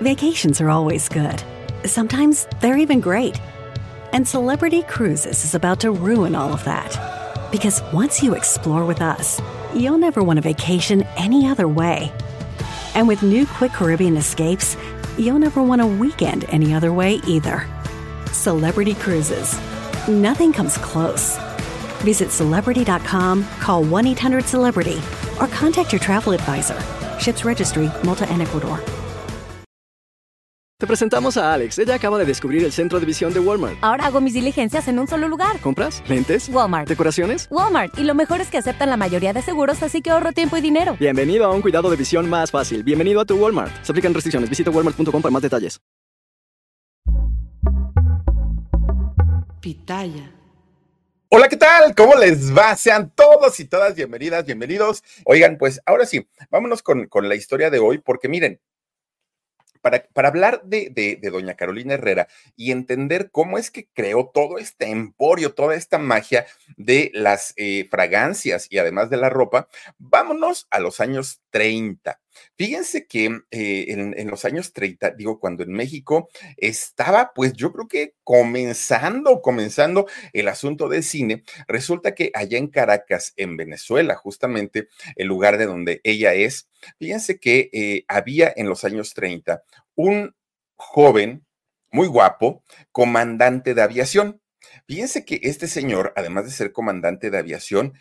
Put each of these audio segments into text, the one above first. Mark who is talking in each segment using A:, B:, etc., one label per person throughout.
A: Vacations are always good. Sometimes they're even great. And Celebrity Cruises is about to ruin all of that. Because once you explore with us, you'll never want a vacation any other way. And with new Quick Caribbean escapes, you'll never want a weekend any other way either. Celebrity Cruises. Nothing comes close. Visit celebrity.com, call 1 800 Celebrity, or contact your travel advisor. Ships Registry, Malta and Ecuador.
B: Te presentamos a Alex. Ella acaba de descubrir el centro de visión de Walmart.
C: Ahora hago mis diligencias en un solo lugar.
B: ¿Compras? ¿Lentes?
C: Walmart.
B: ¿Decoraciones?
C: Walmart. Y lo mejor es que aceptan la mayoría de seguros, así que ahorro tiempo y dinero.
B: Bienvenido a un cuidado de visión más fácil. Bienvenido a tu Walmart. Se aplican restricciones. Visita walmart.com para más detalles.
D: Pitaya.
E: Hola, ¿qué tal? ¿Cómo les va? Sean todos y todas bienvenidas, bienvenidos. Oigan, pues ahora sí, vámonos con, con la historia de hoy, porque miren, para, hablar de, doña Carolina Herrera y entender cómo es que creó todo este emporio, toda esta magia de las eh, fragancias y además de la ropa, vámonos a los años 30. Fíjense que eh, en, los años 30, digo, cuando en México estaba, pues yo creo que comenzando, comenzando el asunto del cine, resulta que allá en Caracas, en Venezuela, justamente el lugar de donde ella es, fíjense que eh, había en los años 30 un joven muy guapo, comandante de aviación. Fíjense que este señor, además de ser comandante de aviación,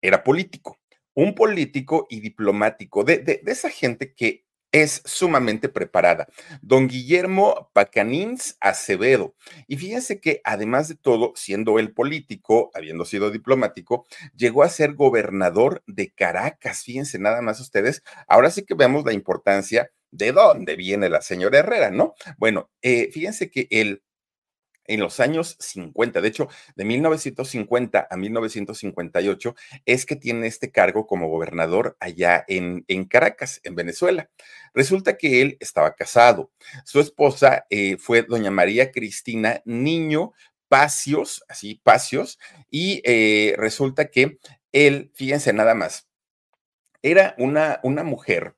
E: era político un político y diplomático, de, esa gente que es sumamente preparada. Don Guillermo Pacanins Acevedo. Y fíjense que además de todo, siendo él político, habiendo sido diplomático, llegó a ser gobernador de Caracas. Fíjense nada más ustedes. Ahora sí que vemos la importancia de dónde viene la señora Herrera, ¿no? Bueno, eh, fíjense que él en los años 50, de hecho, de 1950 a 1958, es que tiene este cargo como gobernador allá en, en Caracas, en Venezuela. Resulta que él estaba casado. Su esposa eh, fue doña María Cristina Niño Pacios, así, Pacios, y eh, resulta que él, fíjense nada más, era una, una mujer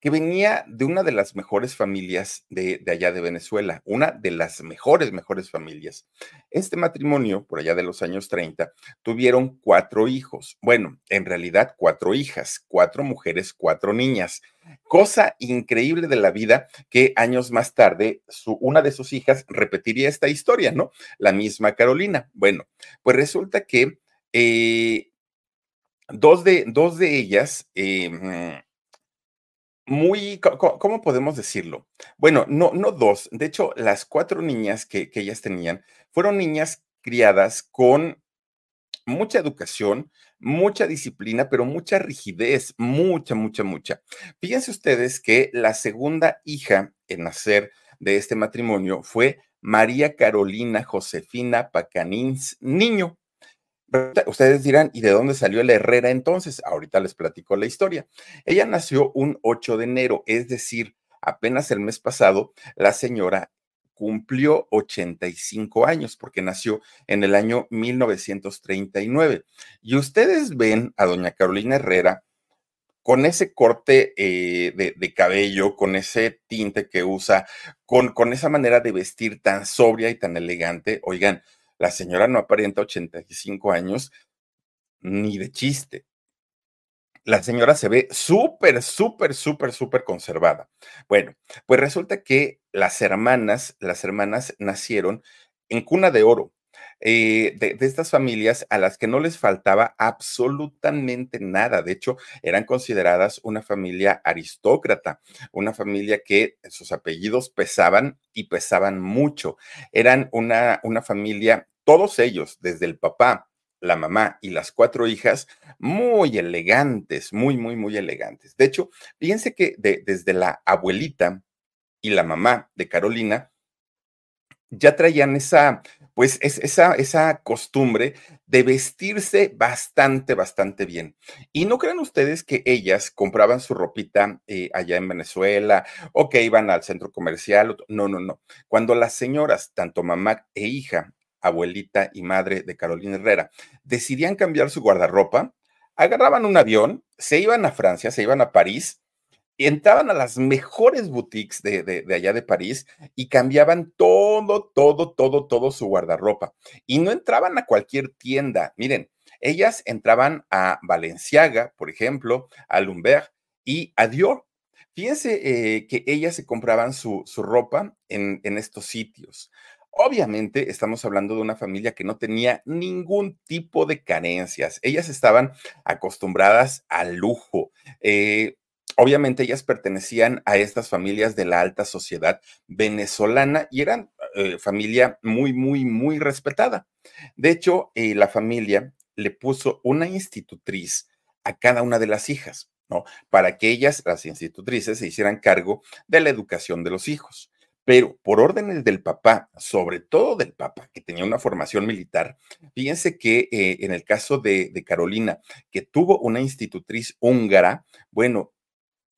E: que venía de una de las mejores familias de, allá de Venezuela, una de las mejores, mejores familias. Este matrimonio, por allá de los años 30, tuvieron cuatro hijos. Bueno, en realidad cuatro hijas, cuatro mujeres, cuatro niñas. Cosa increíble de la vida que años más tarde su, una de sus hijas repetiría esta historia, ¿no? La misma Carolina. Bueno, pues resulta que eh, dos, de, dos de ellas... Eh, muy, ¿cómo podemos decirlo? Bueno, no, no dos. De hecho, las cuatro niñas que, que ellas tenían fueron niñas criadas con mucha educación, mucha disciplina, pero mucha rigidez, mucha, mucha, mucha. Fíjense ustedes que la segunda hija en nacer de este matrimonio fue María Carolina Josefina Pacanins Niño. Ustedes dirán, ¿y de dónde salió la Herrera entonces? Ahorita les platico la historia. Ella nació un 8 de enero, es decir, apenas el mes pasado, la señora cumplió 85 años porque nació en el año 1939. Y ustedes ven a doña Carolina Herrera con ese corte eh, de, cabello, con ese tinte que usa, con, con esa manera de vestir tan sobria y tan elegante. Oigan, la señora no aparenta 85 años ni de chiste. La señora se ve súper, súper, súper, súper conservada. Bueno, pues resulta que las hermanas, las hermanas nacieron en cuna de oro. Eh, de, estas familias a las que no les faltaba absolutamente nada. De hecho, eran consideradas una familia aristócrata, una familia que sus apellidos pesaban y pesaban mucho. Eran una, una familia, todos ellos, desde el papá, la mamá y las cuatro hijas, muy elegantes, muy, muy, muy elegantes. De hecho, fíjense que desde la abuelita y la mamá de Carolina ya traían esa pues es esa, esa costumbre de vestirse bastante, bastante bien. Y no crean ustedes que ellas compraban su ropita eh, allá en Venezuela o que iban al centro comercial. No, no, no. Cuando las señoras, tanto mamá e hija, abuelita y madre de Carolina Herrera, decidían cambiar su guardarropa, agarraban un avión, se iban a Francia, se iban a París entraban a las mejores boutiques de, de, allá de París y cambiaban todo, todo, todo, todo su guardarropa. Y no entraban a cualquier tienda. Miren, ellas entraban a Valenciaga, por ejemplo, a Lumberg y a Dior. Fíjense eh, que ellas se compraban su, su ropa en, en estos sitios. Obviamente estamos hablando de una familia que no tenía ningún tipo de carencias. Ellas estaban acostumbradas al lujo. Eh, obviamente ellas pertenecían a estas familias de la alta sociedad venezolana y eran eh, familia muy, muy, muy respetada. De hecho, eh, la familia le puso una institutriz a cada una de las hijas, ¿no? Para que ellas, las institutrices, se hicieran cargo de la educación de los hijos pero por órdenes del papá, sobre todo del papá, que tenía una formación militar, fíjense que eh, en el caso de, Carolina, que tuvo una institutriz húngara, bueno,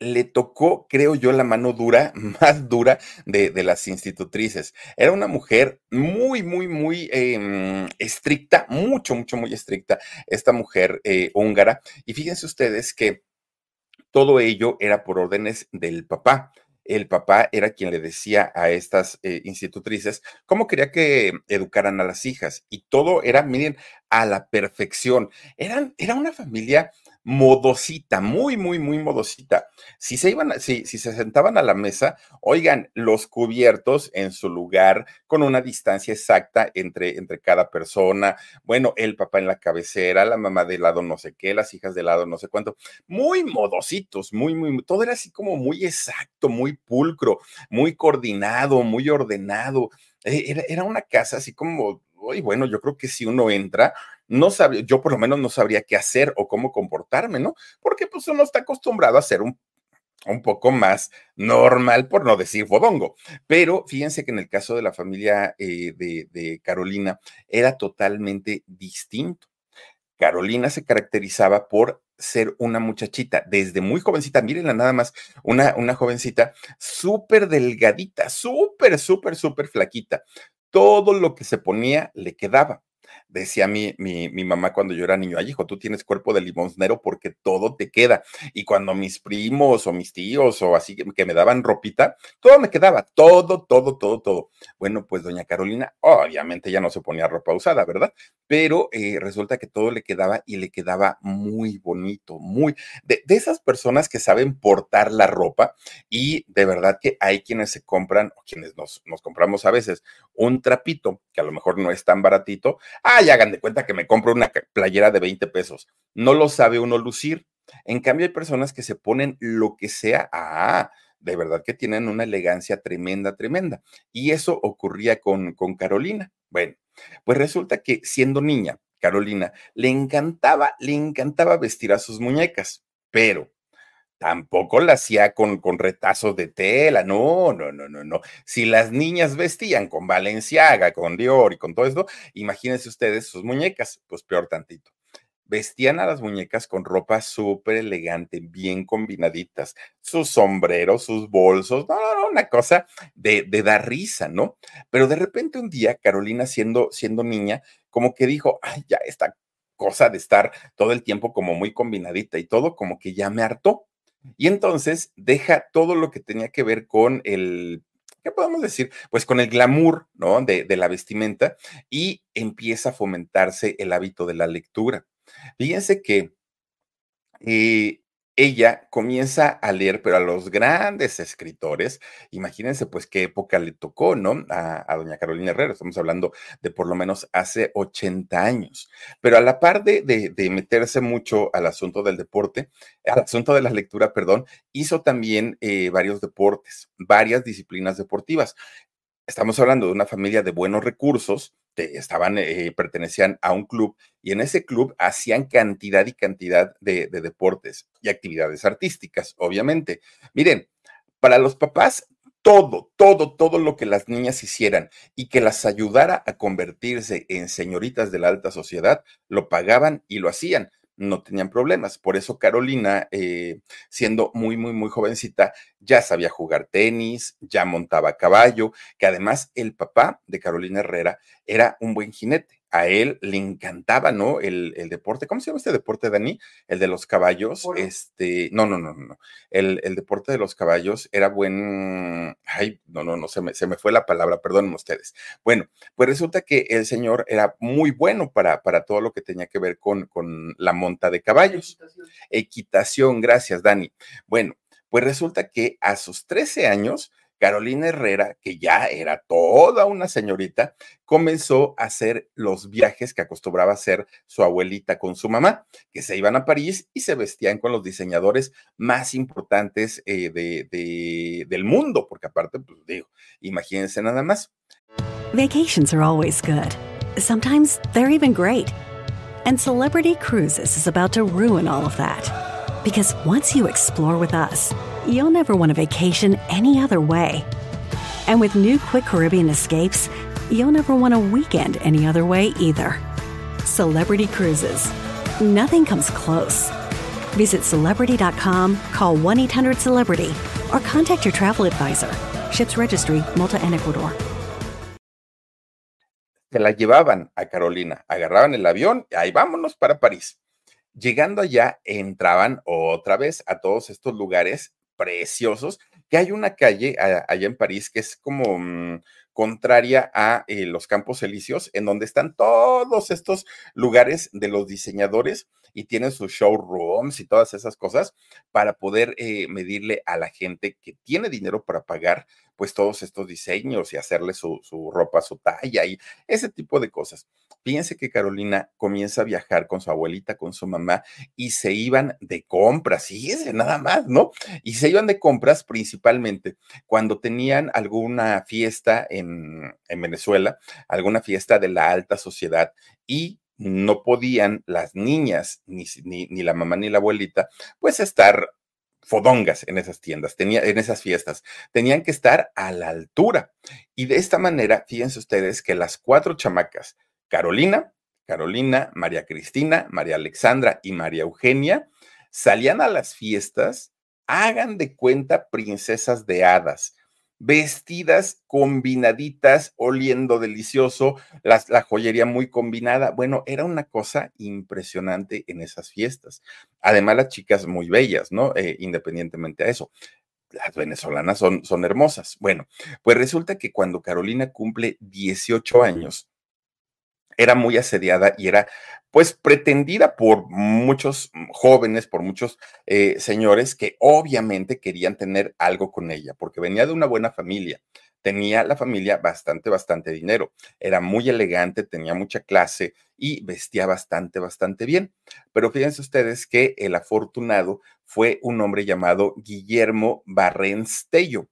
E: le tocó, creo yo, la mano dura, más dura de, las institutrices. Era una mujer muy, muy, muy em, estricta, mucho, mucho, muy estricta, esta mujer eh, húngara. Y fíjense ustedes que todo ello era por órdenes del papá el papá era quien le decía a estas eh, institutrices cómo quería que educaran a las hijas. Y todo era, miren, a la perfección. Eran, era una familia modosita, muy, muy, muy modosita. Si se iban, si, si se sentaban a la mesa, oigan, los cubiertos en su lugar, con una distancia exacta entre, entre cada persona. Bueno, el papá en la cabecera, la mamá de lado no sé qué, las hijas de lado no sé cuánto. Muy modositos, muy, muy, todo era así como muy exacto, muy pulcro, muy coordinado, muy ordenado. Eh, era, era una casa así como, uy, bueno, yo creo que si uno entra, no sabía, yo por lo menos no sabría qué hacer o cómo comportarme, ¿no? Porque pues uno está acostumbrado a ser un un poco más normal, por no decir fodongo. Pero fíjense que en el caso de la familia eh, de, de, Carolina era totalmente distinto. Carolina se caracterizaba por ser una muchachita desde muy jovencita, mírenla nada más, una, una jovencita súper delgadita, súper, súper, súper flaquita. Todo lo que se ponía le quedaba decía mi, mi, mi, mamá cuando yo era niño, ay hijo, tú tienes cuerpo de limosnero porque todo te queda. Y cuando mis primos o mis tíos o así que me daban ropita, todo me quedaba, todo, todo, todo, todo. Bueno, pues doña Carolina, obviamente ya no se ponía ropa usada, ¿verdad? Pero eh, resulta que todo le quedaba y le quedaba muy bonito, muy, de, de esas personas que saben portar la ropa y de verdad que hay quienes se compran, o quienes nos, nos compramos a veces, un trapito que a lo mejor no es tan baratito, ah, ya hagan de cuenta que me compro una playera de 20 pesos. No lo sabe uno lucir. En cambio, hay personas que se ponen lo que sea. Ah, de verdad que tienen una elegancia tremenda, tremenda. Y eso ocurría con, con Carolina. Bueno, pues resulta que siendo niña, Carolina le encantaba, le encantaba vestir a sus muñecas, pero tampoco la hacía con, con retazos de tela, no, no, no, no, no. Si las niñas vestían con Valenciaga, con Dior y con todo esto, imagínense ustedes sus muñecas, pues peor tantito. Vestían a las muñecas con ropa súper elegante, bien combinaditas, sus sombreros, sus bolsos, no, no, no, una cosa de, de dar risa, ¿no? Pero de repente un día, Carolina, siendo, siendo niña, como que dijo, ay, ya esta cosa de estar todo el tiempo como muy combinadita y todo, como que ya me hartó y entonces deja todo lo que tenía que ver con el, ¿qué podemos decir? Pues con el glamour, ¿no? De, la vestimenta y empieza a fomentarse el hábito de la lectura. Fíjense que eh, ella comienza a leer, pero a los grandes escritores, imagínense pues qué época le tocó, ¿no? A, doña Carolina Herrera, estamos hablando de por lo menos hace 80 años, pero a la par de, de, meterse mucho al asunto del deporte, al asunto de la lectura, perdón, hizo también eh, varios deportes, varias disciplinas deportivas. Estamos hablando de una familia de buenos recursos, estaban, eh, pertenecían a un club y en ese club hacían cantidad y cantidad de, de deportes y actividades artísticas, obviamente. Miren, para los papás, todo, todo, todo lo que las niñas hicieran y que las ayudara a convertirse en señoritas de la alta sociedad, lo pagaban y lo hacían. no tenían problemas. Por eso Carolina, eh, siendo muy, muy, muy jovencita, ya sabía jugar tenis, ya montaba caballo, que además el papá de Carolina Herrera era un buen jinete a él le encantaba, ¿no? El, deporte, ¿cómo se llama este deporte, Dani? El de los caballos. Este, no, no, no, no. El, el, deporte de los caballos era buen. Ay, no, no, no, se me, se me fue la palabra, perdonen ustedes. Bueno, pues resulta que el señor era muy bueno para, para todo lo que tenía que ver con, con la monta de caballos. Equitación. Equitación, gracias, Dani. Bueno, pues resulta que a sus 13 años Carolina Herrera, que ya era toda una señorita, comenzó a hacer los viajes que acostumbraba hacer su abuelita con su mamá, que se iban a París y se vestían con los diseñadores más importantes eh, de, del mundo, porque aparte, pues digo, imagínense nada más.
A: Vacations are always good. Sometimes they're even great. And Celebrity Cruises is about to ruin all of that. Because once you explore with us, you'll never want a vacation any other way. And with new Quick Caribbean escapes, you'll never want a weekend any other way either. Celebrity Cruises. Nothing comes close. Visit celebrity.com, call 1 800 Celebrity, or contact your travel advisor. Ships Registry, Malta and Ecuador.
E: Se la llevaban a Carolina, agarraban el avión y ahí vámonos para París. Llegando allá, entraban otra vez a todos estos lugares preciosos, que hay una calle allá en París que es como mm, contraria a eh, los Campos Elíseos, en donde están todos estos lugares de los diseñadores y tienen sus showrooms y todas esas cosas para poder eh, medirle a la gente que tiene dinero para pagar pues todos estos diseños y hacerle su, su ropa, su talla y ese tipo de cosas. Fíjense que Carolina comienza a viajar con su abuelita, con su mamá, y se iban de compras, fíjense, nada más, ¿no? Y se iban de compras principalmente cuando tenían alguna fiesta en, en Venezuela, alguna fiesta de la alta sociedad, y no podían las niñas, ni, ni, ni, la mamá ni la abuelita, pues estar fodongas en esas tiendas, tenía, en esas fiestas. Tenían que estar a la altura. Y de esta manera, fíjense ustedes que las cuatro chamacas, Carolina, Carolina, María Cristina, María Alexandra y María Eugenia salían a las fiestas, hagan de cuenta princesas de hadas, vestidas combinaditas, oliendo delicioso, la joyería muy combinada. Bueno, era una cosa impresionante en esas fiestas. Además, las chicas muy bellas, ¿no? Eh, independientemente a eso las venezolanas son, son hermosas. Bueno, pues resulta que cuando Carolina cumple 18 años, era muy asediada y era pues pretendida por muchos jóvenes, por muchos eh, señores que obviamente querían tener algo con ella, porque venía de una buena familia, tenía la familia bastante, bastante dinero, era muy elegante, tenía mucha clase y vestía bastante, bastante bien. Pero fíjense ustedes que el afortunado fue un hombre llamado Guillermo Barrenstello.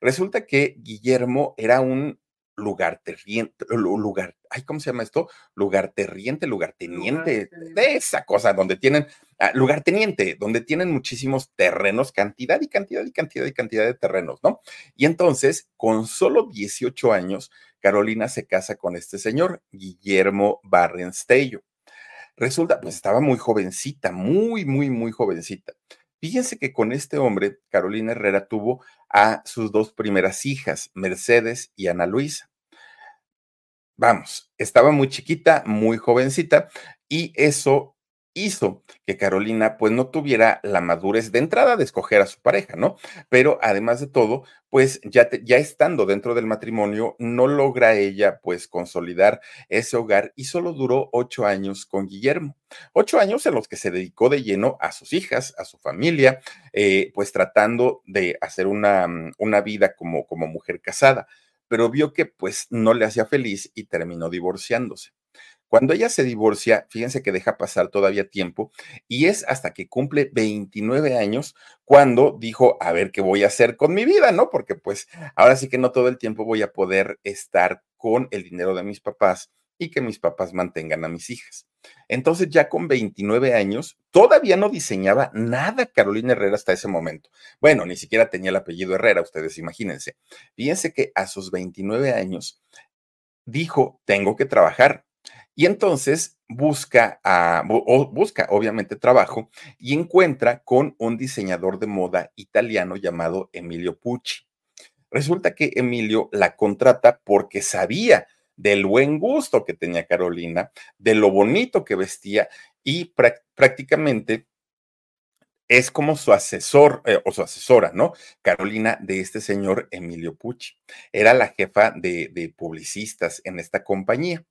E: Resulta que Guillermo era un lugar terriente, lugar, ay, ¿cómo se llama esto? Lugar terriente, lugar teniente, de esa cosa, donde tienen, ah, lugar teniente, donde tienen muchísimos terrenos, cantidad y cantidad y cantidad y cantidad de terrenos, ¿no? Y entonces, con solo 18 años, Carolina se casa con este señor, Guillermo Barrenstello. Resulta, pues estaba muy jovencita, muy, muy, muy jovencita. Fíjense que con este hombre, Carolina Herrera tuvo a sus dos primeras hijas, Mercedes y Ana Luisa. Vamos, estaba muy chiquita, muy jovencita, y eso hizo que Carolina pues no tuviera la madurez de entrada de escoger a su pareja, ¿no? Pero además de todo, pues ya, ya estando dentro del matrimonio, no logra ella pues consolidar ese hogar y solo duró ocho años con Guillermo. Ocho años en los que se dedicó de lleno a sus hijas, a su familia, eh, pues tratando de hacer una, mm, una vida como, como mujer casada, pero vio que pues no le hacía feliz y terminó divorciándose. Cuando ella se divorcia, fíjense que deja pasar todavía tiempo y es hasta que cumple 29 años cuando dijo, a ver qué voy a hacer con mi vida, ¿no? Porque pues ahora sí que no todo el tiempo voy a poder estar con el dinero de mis papás y que mis papás mantengan a mis hijas. Entonces ya con 29 años, todavía no diseñaba nada Carolina Herrera hasta ese momento. Bueno, ni siquiera tenía el apellido Herrera, ustedes imagínense. Fíjense que a sus 29 años dijo, tengo que trabajar Y entonces busca, a, busca obviamente trabajo y encuentra con un diseñador de moda italiano llamado Emilio Pucci. Resulta que Emilio la contrata porque sabía del buen gusto que tenía Carolina, de lo bonito que vestía y prácticamente es como su asesor eh, o su asesora, ¿no? Carolina de este señor Emilio Pucci. Era la jefa de, de, publicistas en esta compañía.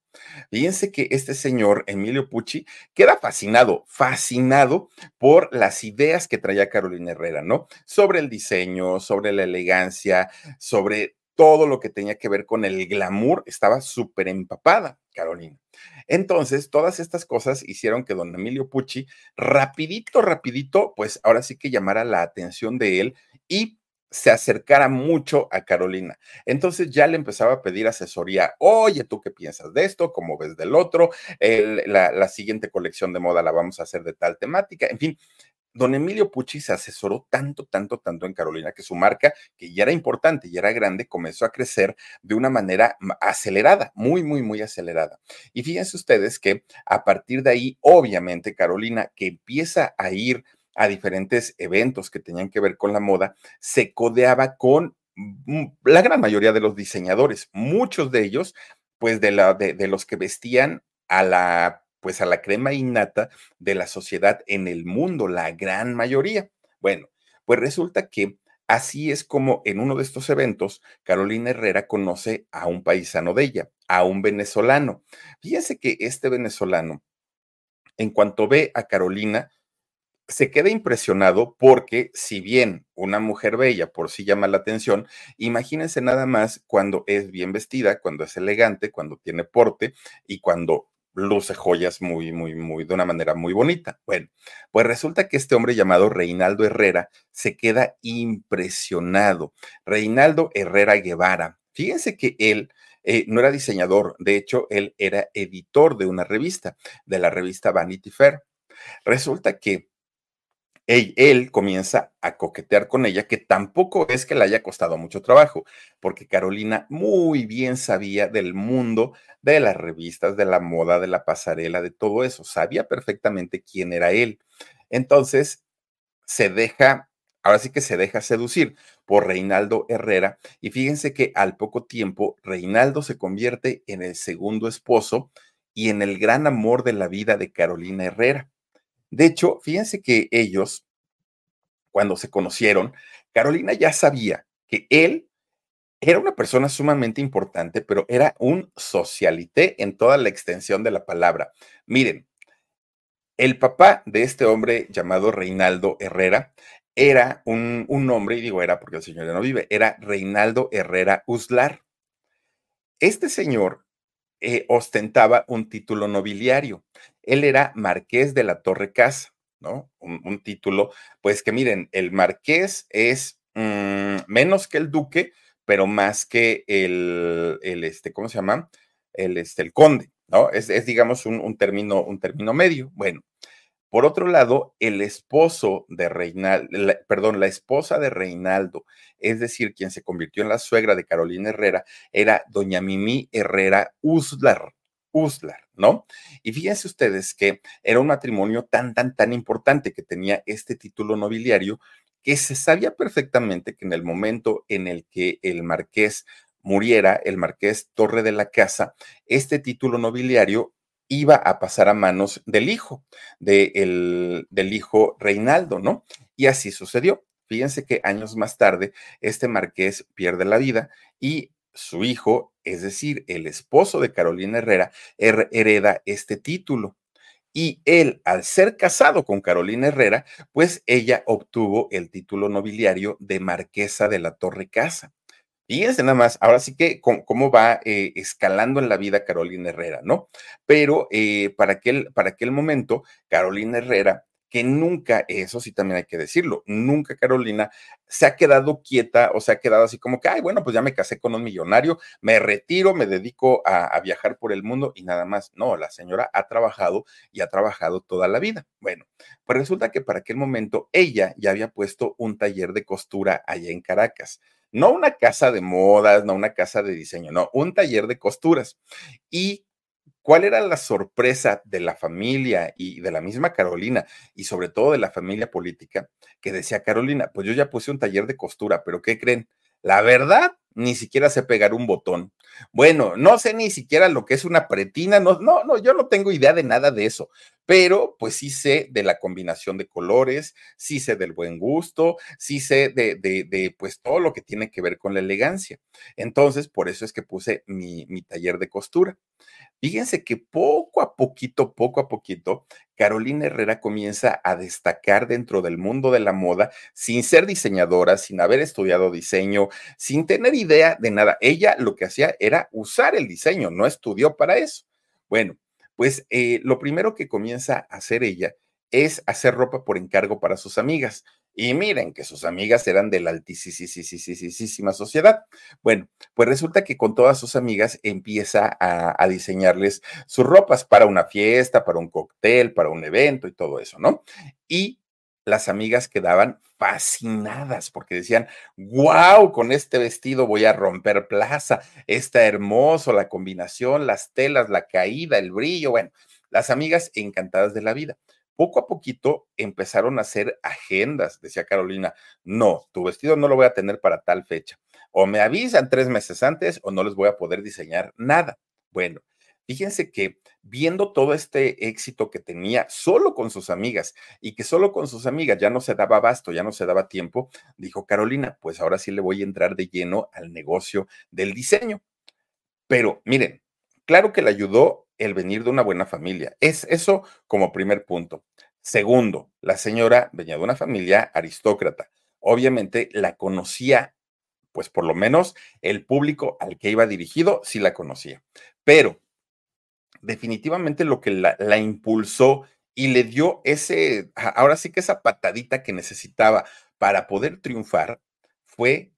E: Fíjense que este señor Emilio Pucci queda fascinado, fascinado por las ideas que traía Carolina Herrera, ¿no? Sobre el diseño, sobre la elegancia, sobre todo lo que tenía que ver con el glamour, estaba súper empapada Carolina. Entonces, todas estas cosas hicieron que don Emilio Pucci, rapidito, rapidito, pues ahora sí que llamara la atención de él y se acercara mucho a Carolina. Entonces ya le empezaba a pedir asesoría. Oye, ¿tú qué piensas de esto? ¿Cómo ves del otro? la, la siguiente colección de moda la vamos a hacer de tal temática. En fin, don Emilio Pucci se asesoró tanto, tanto, tanto en Carolina que su marca, que ya era importante y era grande, comenzó a crecer de una manera acelerada, muy, muy, muy acelerada. Y fíjense ustedes que a partir de ahí, obviamente, Carolina, que empieza a ir a diferentes eventos que tenían que ver con la moda, se codeaba con la gran mayoría de los diseñadores, muchos de ellos, pues de, la, de los que vestían a la pues a la crema innata de la sociedad en el mundo, la gran mayoría. Bueno, pues resulta que así es como en uno de estos eventos, Carolina Herrera conoce a un paisano de ella, a un venezolano. Fíjense que este venezolano, en cuanto ve a Carolina, se queda impresionado porque si bien una mujer bella por sí llama la atención, imagínense nada más cuando es bien vestida, cuando es elegante, cuando tiene porte y cuando luce joyas muy, muy, muy, de una manera muy bonita. Bueno, pues resulta que este hombre llamado Reinaldo Herrera se queda impresionado. Reinaldo Herrera Guevara. Fíjense que él eh, no era diseñador, de hecho, él era editor de una revista, de la revista Vanity Fair. Resulta que él, comienza a coquetear con ella, que tampoco es que le haya costado mucho trabajo, porque Carolina muy bien sabía del mundo de las revistas, de la moda, de la pasarela, de todo eso, sabía perfectamente quién era él. Entonces, se deja, ahora sí que se deja seducir por Reinaldo Herrera, y fíjense que al poco tiempo Reinaldo se convierte en el segundo esposo y en el gran amor de la vida de Carolina Herrera. De hecho, fíjense que ellos, cuando se conocieron, Carolina ya sabía que él era una persona sumamente importante, pero era un socialité en toda la extensión de la palabra. Miren, el papá de este hombre llamado Reinaldo Herrera era un, un hombre, y digo era porque el señor ya no vive, era Reinaldo Herrera Uslar. Este señor eh, ostentaba un título nobiliario. Él era marqués de la Torre Casa, ¿no? Un, título, pues que miren, el marqués es mm, menos que el duque, pero más que el, el, este, ¿cómo se llama? El, este, el conde, ¿no? Es, digamos, un, un, término, un término medio. Bueno, por otro lado, el esposo de Reinaldo, perdón, la esposa de Reinaldo, es decir, quien se convirtió en la suegra de Carolina Herrera, era doña Mimi Herrera Uslar. Uslar, ¿no? Y fíjense ustedes que era un matrimonio tan, tan, tan importante que tenía este título nobiliario que se sabía perfectamente que en el momento en el que el marqués muriera, el marqués Torre de la Casa, este título nobiliario iba a pasar a manos del hijo, del hijo Reinaldo, ¿no? Y así sucedió. Fíjense que años más tarde, este marqués pierde la vida y su hijo, es decir, el esposo de Carolina Herrera, hereda este título. Y él, al ser casado con Carolina Herrera, pues ella obtuvo el título nobiliario de marquesa de la Torre Casa. Fíjense nada más, ahora sí que cómo, va eh, escalando en la vida Carolina Herrera, ¿no? Pero eh, para, aquel, para aquel momento, Carolina Herrera que nunca, eso sí también hay que decirlo, nunca Carolina se ha quedado quieta o se ha quedado así como que, ay, bueno, pues ya me casé con un millonario, me retiro, me dedico a, a, viajar por el mundo y nada más. No, la señora ha trabajado y ha trabajado toda la vida. Bueno, pues resulta que para aquel momento ella ya había puesto un taller de costura allá en Caracas no una casa de modas, no una casa de diseño, no, un taller de costuras. Y ¿Cuál era la sorpresa de la familia y de la misma Carolina y sobre todo de la familia política que decía Carolina, pues yo ya puse un taller de costura, pero ¿qué creen? La verdad, ni siquiera sé pegar un botón. Bueno, no sé ni siquiera lo que es una pretina, no, no, no, yo no tengo idea de nada de eso, pero pues sí sé de la combinación de colores, sí sé del buen gusto, sí sé de, de, de pues todo lo que tiene que ver con la elegancia. Entonces, por eso es que puse mi, mi taller de costura. Fíjense que poco a poquito, poco a poquito, Carolina Herrera comienza a destacar dentro del mundo de la moda sin ser diseñadora, sin haber estudiado diseño, sin tener idea de nada. Ella lo que hacía era usar el diseño, no estudió para eso. Bueno, pues eh, lo primero que comienza a hacer ella es hacer ropa por encargo para sus amigas. Y miren que sus amigas eran de la altísima sociedad. Bueno, pues resulta que con todas sus amigas empieza a, a, diseñarles sus ropas para una fiesta, para un cóctel, para un evento y todo eso, ¿no? Y las amigas quedaban fascinadas porque decían, wow, con este vestido voy a romper plaza, está hermoso la combinación, las telas, la caída, el brillo, bueno, las amigas encantadas de la vida poco a poquito empezaron a hacer agendas, decía Carolina, no, tu vestido no lo voy a tener para tal fecha. O me avisan tres meses antes o no les voy a poder diseñar nada. Bueno, fíjense que viendo todo este éxito que tenía solo con sus amigas y que solo con sus amigas ya no se daba abasto, ya no se daba tiempo, dijo Carolina, pues ahora sí le voy a entrar de lleno al negocio del diseño. Pero miren, claro que le ayudó el venir de una buena familia. Es eso como primer punto. Segundo, la señora venía de una familia aristócrata. Obviamente la conocía, pues por lo menos el público al que iba dirigido sí la conocía. Pero definitivamente lo que la, impulsó y le dio ese, ahora sí que esa patadita que necesitaba para poder triunfar fue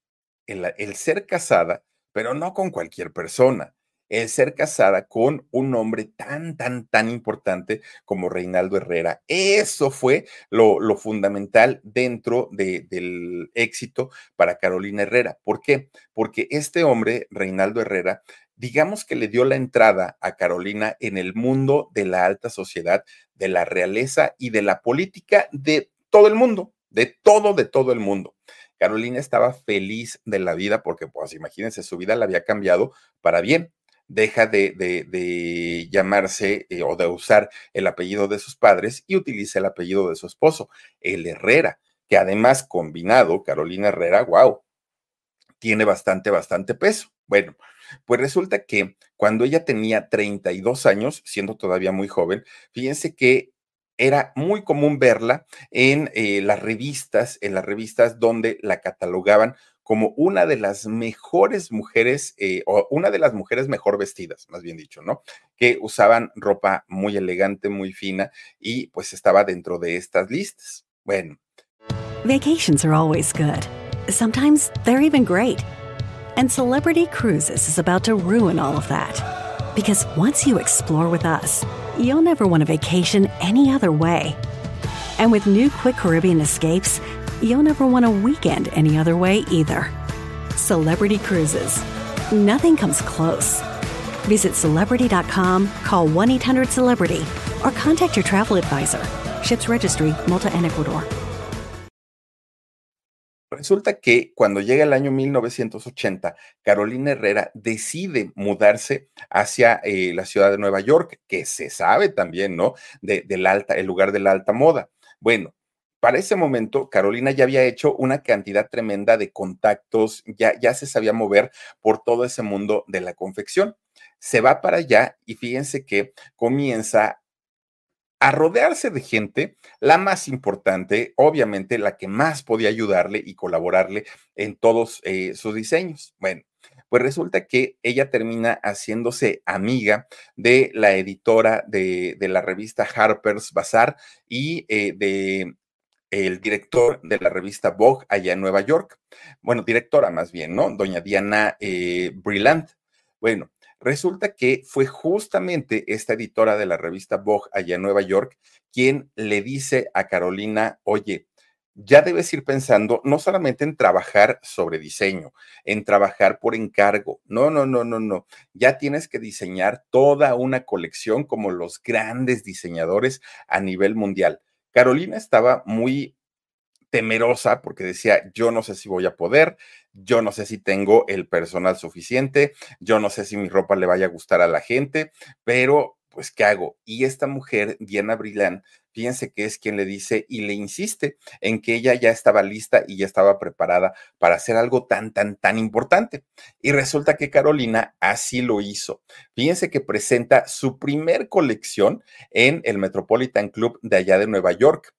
E: el, ser casada, pero no con cualquier persona el ser casada con un hombre tan, tan, tan importante como Reinaldo Herrera. Eso fue lo, lo fundamental dentro de, del éxito para Carolina Herrera. ¿Por qué? Porque este hombre, Reinaldo Herrera, digamos que le dio la entrada a Carolina en el mundo de la alta sociedad, de la realeza y de la política de todo el mundo, de todo, de todo el mundo. Carolina estaba feliz de la vida porque, pues imagínense, su vida la había cambiado para bien deja de, llamarse eh, o de usar el apellido de sus padres y utiliza el apellido de su esposo, el Herrera, que además combinado, Carolina Herrera, wow, tiene bastante, bastante peso. Bueno, pues resulta que cuando ella tenía 32 años, siendo todavía muy joven, fíjense que era muy común verla en eh, las revistas, en las revistas donde la catalogaban como una de las mejores mujeres, eh, o una de las mujeres mejor vestidas, más bien dicho, ¿no? Que usaban ropa muy elegante, muy fina y pues estaba dentro de estas listas. Bueno.
A: Vacations are always good. Sometimes they're even great. And Celebrity Cruises is about to ruin all of that. Because once you explore with us, you'll never want a vacation any other way. And with new Quick Caribbean escapes, you'll never want a weekend any other way either. Celebrity Cruises. Nothing comes close. Visit celebrity.com, call 1 800 Celebrity, or contact your travel advisor. Ships Registry, Malta and Ecuador.
E: Resulta que cuando llega el año 1980, Carolina Herrera decide mudarse hacia eh, la ciudad de Nueva York, que se sabe también, ¿no? De, del alta, el lugar de la alta moda. Bueno, para ese momento, Carolina ya había hecho una cantidad tremenda de contactos, ya, ya se sabía mover por todo ese mundo de la confección. Se va para allá y fíjense que comienza a rodearse de gente, la más importante, obviamente la que más podía ayudarle y colaborarle en todos eh, sus diseños. Bueno, pues resulta que ella termina haciéndose amiga de la editora de, de la revista Harper's Bazaar y eh, de el director de la revista Vogue allá en Nueva York. Bueno, directora más bien, ¿no? Doña Diana eh, Brillant. Bueno, resulta que fue justamente esta editora de la revista Vogue allá en Nueva York quien le dice a Carolina, oye, ya debes ir pensando no solamente en trabajar sobre diseño, en trabajar por encargo. No, no, no, no, no. Ya tienes que diseñar toda una colección como los grandes diseñadores a nivel mundial. Carolina estaba muy temerosa porque decía, yo no sé si voy a poder, yo no sé si tengo el personal suficiente, yo no sé si mi ropa le vaya a gustar a la gente, pero pues, ¿qué hago? Y esta mujer, Diana Brilán, fíjense que es quien le dice y le insiste en que ella ya estaba lista y ya estaba preparada para hacer algo tan, tan, tan importante. Y resulta que Carolina así lo hizo. Fíjense que presenta su primer colección en el Metropolitan Club de allá de Nueva York.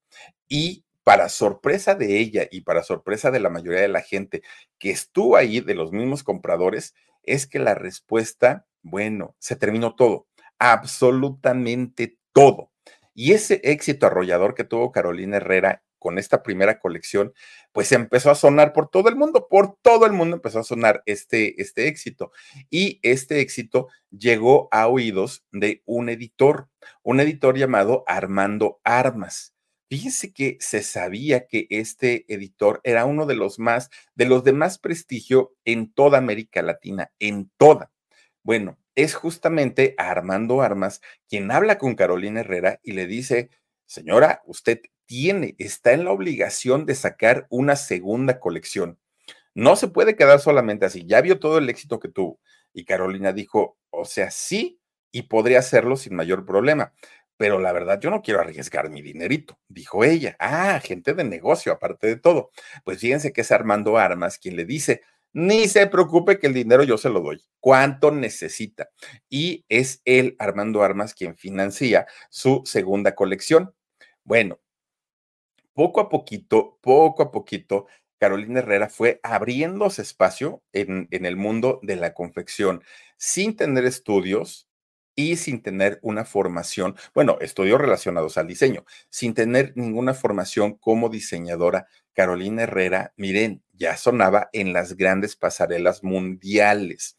E: Y para sorpresa de ella y para sorpresa de la mayoría de la gente que estuvo ahí, de los mismos compradores, es que la respuesta, bueno, se terminó todo, absolutamente todo. Y ese éxito arrollador que tuvo Carolina Herrera con esta primera colección, pues empezó a sonar por todo el mundo, por todo el mundo empezó a sonar este, este éxito. Y este éxito llegó a oídos de un editor, un editor llamado Armando Armas. Fíjense que se sabía que este editor era uno de los más, de los de más prestigio en toda América Latina, en toda. Bueno, es justamente Armando Armas quien habla con Carolina Herrera y le dice, señora, usted tiene, está en la obligación de sacar una segunda colección. No se puede quedar solamente así. Ya vio todo el éxito que tuvo. Y Carolina dijo, o sea, sí, y podría hacerlo sin mayor problema. Pero la verdad, yo no quiero arriesgar mi dinerito, dijo ella. Ah, gente de negocio, aparte de todo. Pues fíjense que es Armando Armas quien le dice, ni se preocupe que el dinero yo se lo doy. ¿Cuánto necesita? Y es él, Armando Armas, quien financia su segunda colección. Bueno, poco a poquito, poco a poquito, Carolina Herrera fue abriéndose espacio en, en el mundo de la confección sin tener estudios, y sin tener una formación, bueno, estudios relacionados al diseño, sin tener ninguna formación como diseñadora, Carolina Herrera, miren, ya sonaba en las grandes pasarelas mundiales.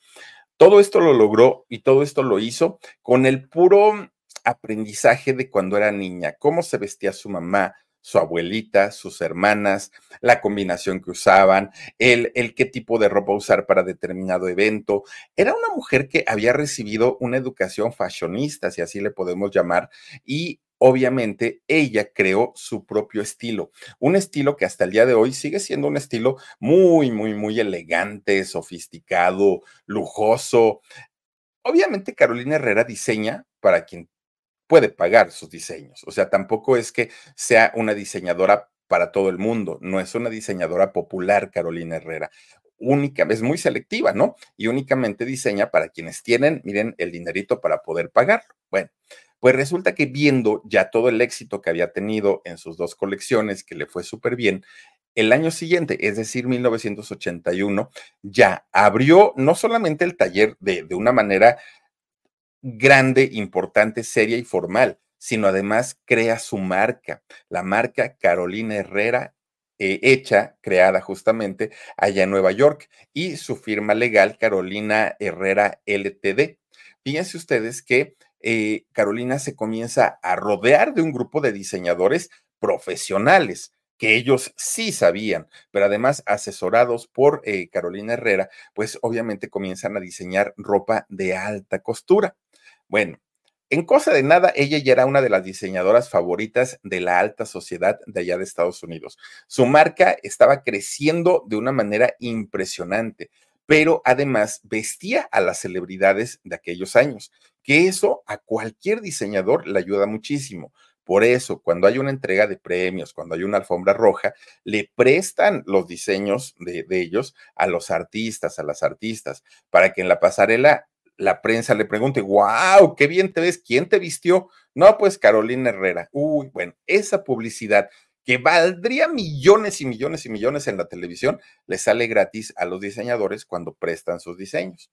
E: Todo esto lo logró y todo esto lo hizo con el puro aprendizaje de cuando era niña, cómo se vestía su mamá, su abuelita, sus hermanas, la combinación que usaban, el, el qué tipo de ropa usar para determinado evento. Era una mujer que había recibido una educación fashionista, si así le podemos llamar, y obviamente ella creó su propio estilo, un estilo que hasta el día de hoy sigue siendo un estilo muy, muy, muy elegante, sofisticado, lujoso. Obviamente Carolina Herrera diseña para quien puede pagar sus diseños. O sea, tampoco es que sea una diseñadora para todo el mundo, no es una diseñadora popular, Carolina Herrera. Única, es muy selectiva, ¿no? Y únicamente diseña para quienes tienen, miren, el dinerito para poder pagarlo. Bueno, pues resulta que viendo ya todo el éxito que había tenido en sus dos colecciones, que le fue súper bien, el año siguiente, es decir, 1981, ya abrió no solamente el taller de, de una manera grande, importante, seria y formal, sino además crea su marca, la marca Carolina Herrera, eh, hecha, creada justamente allá en Nueva York, y su firma legal Carolina Herrera LTD. Fíjense ustedes que eh, Carolina se comienza a rodear de un grupo de diseñadores profesionales que ellos sí sabían, pero además asesorados por eh, Carolina Herrera, pues obviamente comienzan a diseñar ropa de alta costura. Bueno, en cosa de nada, ella ya era una de las diseñadoras favoritas de la alta sociedad de allá de Estados Unidos. Su marca estaba creciendo de una manera impresionante, pero además vestía a las celebridades de aquellos años, que eso a cualquier diseñador le ayuda muchísimo. Por eso, cuando hay una entrega de premios, cuando hay una alfombra roja, le prestan los diseños de, ellos a los artistas, a las artistas, para que en la pasarela la prensa le pregunte, wow, qué bien te ves, ¿quién te vistió? No, pues Carolina Herrera. Uy, bueno, esa publicidad que valdría millones y millones y millones en la televisión, le sale gratis a los diseñadores cuando prestan sus diseños.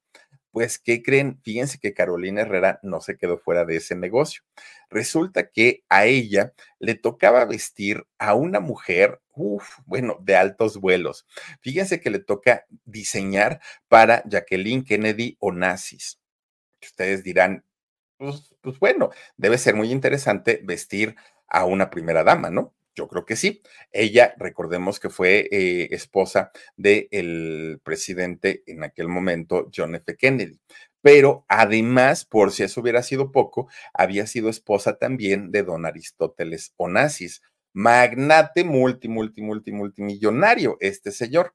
E: Pues, ¿qué creen? Fíjense que Carolina Herrera no se quedó fuera de ese negocio. Resulta que a ella le tocaba vestir a una mujer, uff, bueno, de altos vuelos. Fíjense que le toca diseñar para Jacqueline Kennedy Onassis. Ustedes dirán, pues, pues bueno, debe ser muy interesante vestir a una primera dama, ¿no? Yo creo que sí. Ella, recordemos que fue eh, esposa del presidente en aquel momento, John F. Kennedy. Pero además, por si eso hubiera sido poco, había sido esposa también de don Aristóteles Onassis, magnate multi, multi, multi, multimillonario, este señor.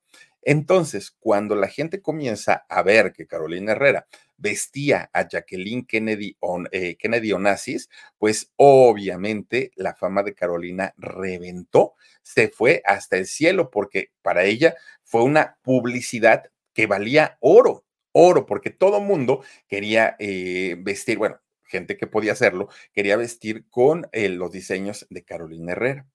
E: Entonces, cuando la gente comienza a ver que Carolina Herrera vestía a Jacqueline Kennedy, eh, Kennedy Onassis, pues obviamente la fama de Carolina reventó, se fue hasta el cielo porque para ella fue una publicidad que valía oro, oro, porque todo mundo quería eh, vestir, bueno, gente que podía hacerlo, quería vestir con eh, los diseños de Carolina Herrera.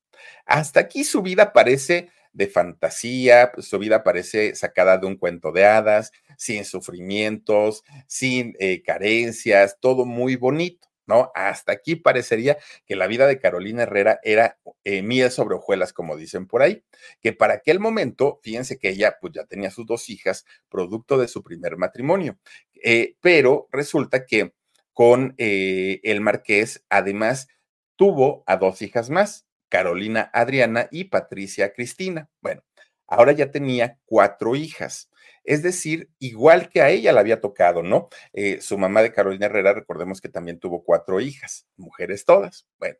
E: Hasta aquí su vida parece de fantasía, pues, su vida parece sacada de un cuento de hadas, sin sufrimientos, sin eh, carencias, todo muy bonito. ¿No? Hasta aquí parecería que la vida de Carolina Herrera era eh, miel sobre hojuelas, como dicen por ahí, que para aquel momento, fíjense que ella pues ya tenía sus dos hijas, producto de su primer matrimonio, eh, pero resulta que con el marqués, además, tuvo a dos hijas más, Carolina Adriana y Patricia Cristina. Bueno, ahora ya tenía cuatro hijas. Es decir, igual que a ella le había tocado, ¿no? Eh, su mamá de Carolina Herrera, recordemos que también tuvo cuatro hijas, mujeres todas. Bueno,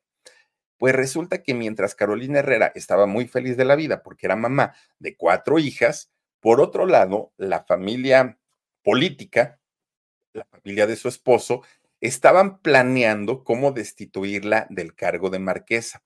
E: pues resulta que mientras Carolina Herrera estaba muy feliz de la vida porque era mamá de cuatro hijas, por otro lado, la familia política, la familia de su esposo, estaban planeando cómo destituirla del cargo de marquesa.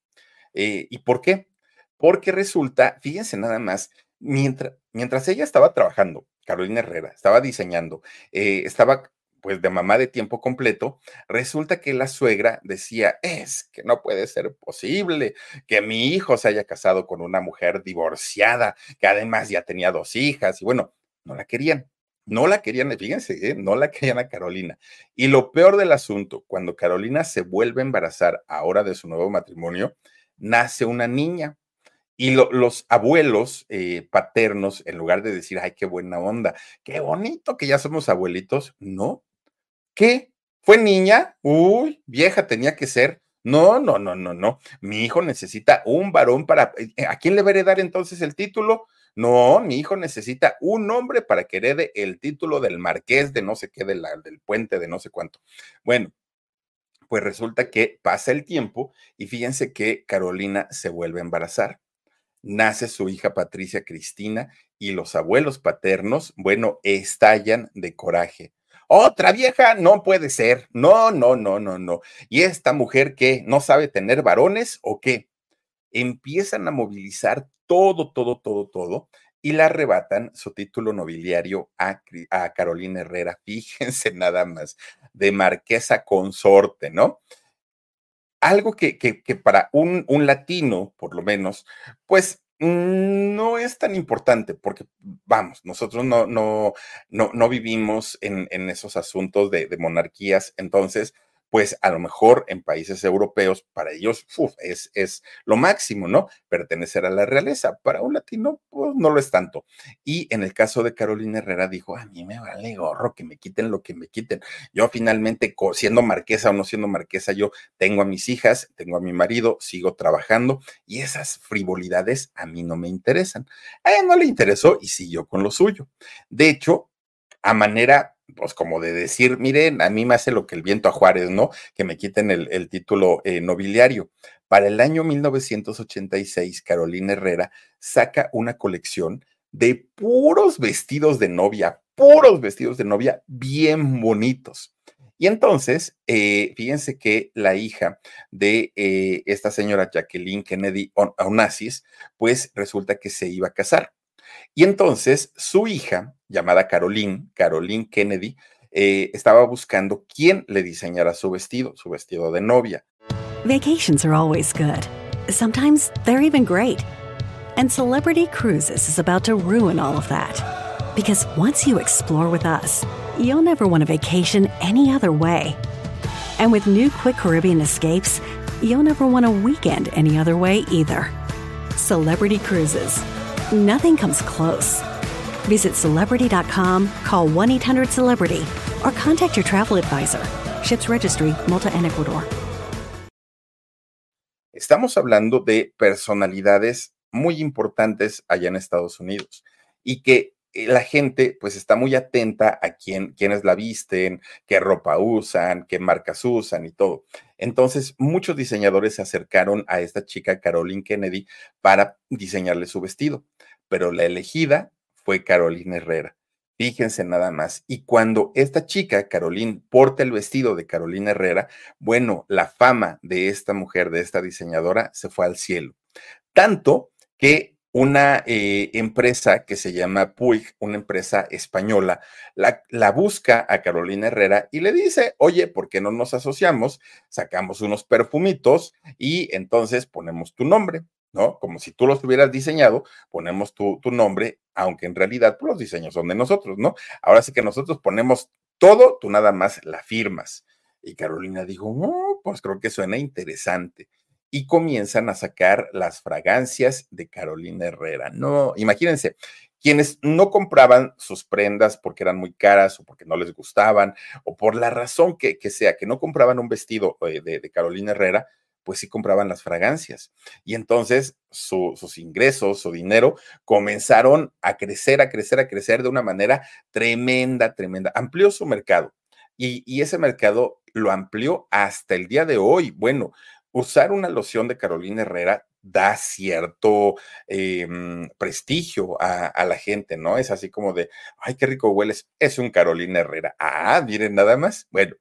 E: Eh, ¿Y por qué? Porque resulta, fíjense nada más, mientras, mientras ella estaba trabajando, Carolina Herrera, estaba diseñando, eh, estaba pues de mamá de tiempo completo, resulta que la suegra decía, es que no puede ser posible que mi hijo se haya casado con una mujer divorciada, que además ya tenía dos hijas, y bueno, no la querían. No la querían, fíjense, ¿eh? no la querían a Carolina. Y lo peor del asunto, cuando Carolina se vuelve a embarazar ahora de su nuevo matrimonio, nace una niña. Y los abuelos eh, paternos, en lugar de decir, ay, qué buena onda, qué bonito que ya somos abuelitos, no. ¿Qué? ¿Fue niña? Uy, vieja tenía que ser. No, no, no, no, no. Mi hijo necesita un varón para... Eh, ¿A quién le va a heredar entonces el título? No, mi hijo necesita un hombre para que herede el título del marqués de no sé qué, del puente de no sé cuánto. Bueno, pues resulta que pasa el tiempo y fíjense que Carolina se vuelve a embarazar. Nace su hija Patricia Cristina y los abuelos paternos, bueno, estallan de coraje. Otra vieja no puede ser. No, no, no, no, no. ¿Y esta mujer qué? ¿No sabe tener varones o qué? Empiezan a movilizar todo, todo, todo, todo y le arrebatan su título nobiliario a, a, Carolina Herrera. Fíjense nada más, de marquesa consorte, ¿no? Algo que, que, para un, un, latino, por lo menos, pues mm, no es tan importante, porque vamos, nosotros no, no, no, no vivimos en, en esos asuntos de, de monarquías, entonces pues a lo mejor en países europeos, para ellos es, es lo máximo, ¿no? Pertenecer a la realeza. Para un latino, pues no lo es tanto. Y en el caso de Carolina Herrera dijo, a mí me vale gorro que me quiten lo que me quiten. Yo finalmente, siendo marquesa o no siendo marquesa, yo tengo a mis hijas, tengo a mi marido, sigo trabajando y esas frivolidades a mí no me interesan. A ella no le interesó y siguió con lo suyo. De hecho, a manera pues como de decir, miren, a mí me hace lo que el viento a Juárez, ¿no? Que me quiten el, título eh, nobiliario. Para el año 1986, Carolina Herrera saca una colección de puros vestidos de novia, puros vestidos de novia bien bonitos. Y entonces, eh, fíjense que la hija de eh, esta señora Jacqueline Kennedy Onassis, pues resulta que se iba a casar. Y entonces su hija, llamada Caroline, Caroline Kennedy, eh, estaba buscando quién le diseñara su vestido, su vestido de novia.
A: Vacations are always good. Sometimes they're even great. And Celebrity Cruises is about to ruin all of that. Because once you explore with us, you'll never want a vacation any other way. And with new Quick Caribbean escapes, you'll never want a weekend any other way either. Celebrity Cruises Nothing comes close. Visit celebrity.com, call 1 800 Celebrity, or contact your travel advisor. Ships Registry, Malta and Ecuador.
E: Estamos hablando de personalidades muy importantes allá en Estados Unidos y que eh, la gente pues está muy atenta a quién, quiénes la visten, qué ropa usan, qué marcas usan y todo. Entonces, muchos diseñadores se acercaron a esta chica, Caroline Kennedy, para diseñarle su vestido, pero la elegida fue Carolina Herrera. Fíjense nada más. Y cuando esta chica, Caroline, porta el vestido de Carolina Herrera, bueno, la fama de esta mujer, de esta diseñadora, se fue al cielo. Tanto que una eh, empresa que se llama Puig, una empresa española, la, la, busca a Carolina Herrera y le dice, oye, ¿por qué no nos asociamos? Sacamos unos perfumitos y entonces ponemos tu nombre, ¿no? Como si tú los hubieras diseñado, ponemos tu, tu nombre, aunque en realidad pues, los diseños son de nosotros, ¿no? Ahora sí que nosotros ponemos todo, tú nada más la firmas. Y Carolina dijo, oh, pues creo que suena interesante y comienzan a sacar las fragancias de Carolina Herrera. No, imagínense, quienes no compraban sus prendas porque eran muy caras o porque no les gustaban o por la razón que, sea, que no compraban un vestido eh, de, Carolina Herrera, pues sí compraban las fragancias. Y entonces sus ingresos, su dinero, comenzaron a crecer, a crecer, a crecer de una manera tremenda, tremenda. Amplió su mercado. Y, ese mercado lo amplió hasta el día de hoy. Bueno, usar una loción de Carolina Herrera da cierto em, prestigio a, la gente, ¿no? Es así como de, ay, qué rico hueles, es un Carolina Herrera. Ah, miren nada más. Bueno,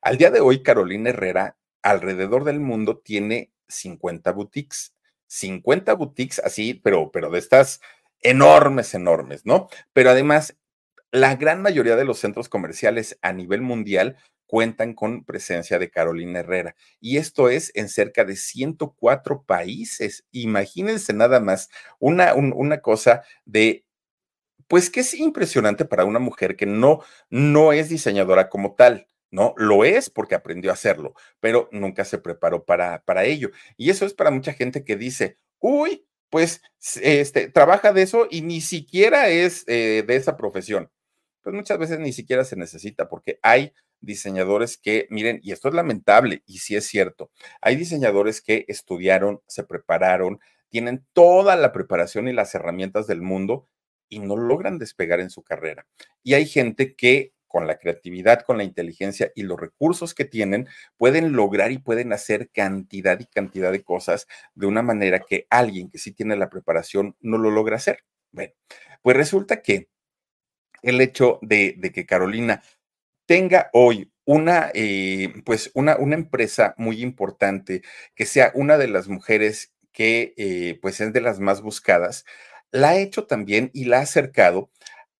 E: al día de hoy Carolina Herrera alrededor del mundo tiene 50 boutiques, 50 boutiques así, pero, pero de estas enormes, enormes, ¿no? Pero además, la gran mayoría de los centros comerciales a nivel mundial cuentan con presencia de Carolina Herrera. Y esto es en cerca de 104 países. Imagínense nada más una, una cosa de pues que es impresionante para una mujer que no, no es diseñadora como tal, ¿no? Lo es porque aprendió a hacerlo, pero nunca se preparó para, para ello. Y eso es para mucha gente que dice, uy, pues este, trabaja de eso y ni siquiera es eh, de esa profesión. Pues muchas veces ni siquiera se necesita porque hay diseñadores que, miren, y esto es lamentable, y sí es cierto, hay diseñadores que estudiaron, se prepararon, tienen toda la preparación y las herramientas del mundo y no logran despegar en su carrera. Y hay gente que con la creatividad, con la inteligencia y los recursos que tienen, pueden lograr y pueden hacer cantidad y cantidad de cosas de una manera que alguien que sí tiene la preparación no lo logra hacer. Bueno, pues resulta que el hecho de, que Carolina tenga hoy una, eh, pues una, una, empresa muy importante, que sea una de las mujeres que eh, pues es de las más buscadas, la ha hecho también y la ha acercado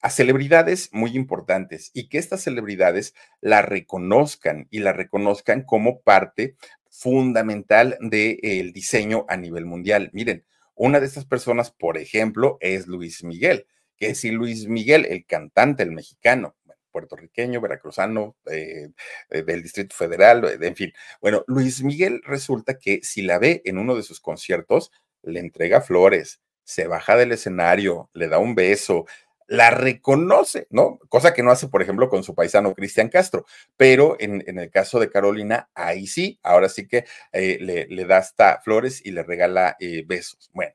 E: a celebridades muy importantes y que estas celebridades la reconozcan y la reconozcan como parte fundamental del diseño a nivel mundial. Miren, una de estas personas, por ejemplo, es Luis Miguel, que si Luis Miguel, el cantante, el mexicano, puertorriqueño, veracruzano, eh, eh, del Distrito Federal, eh, en fin. Bueno, Luis Miguel resulta que si la ve en uno de sus conciertos, le entrega flores, se baja del escenario, le da un beso, la reconoce, ¿no? Cosa que no hace, por ejemplo, con su paisano Cristian Castro, pero en, el caso de Carolina, ahí sí, ahora sí que le, le, da hasta flores y le regala besos. Bueno,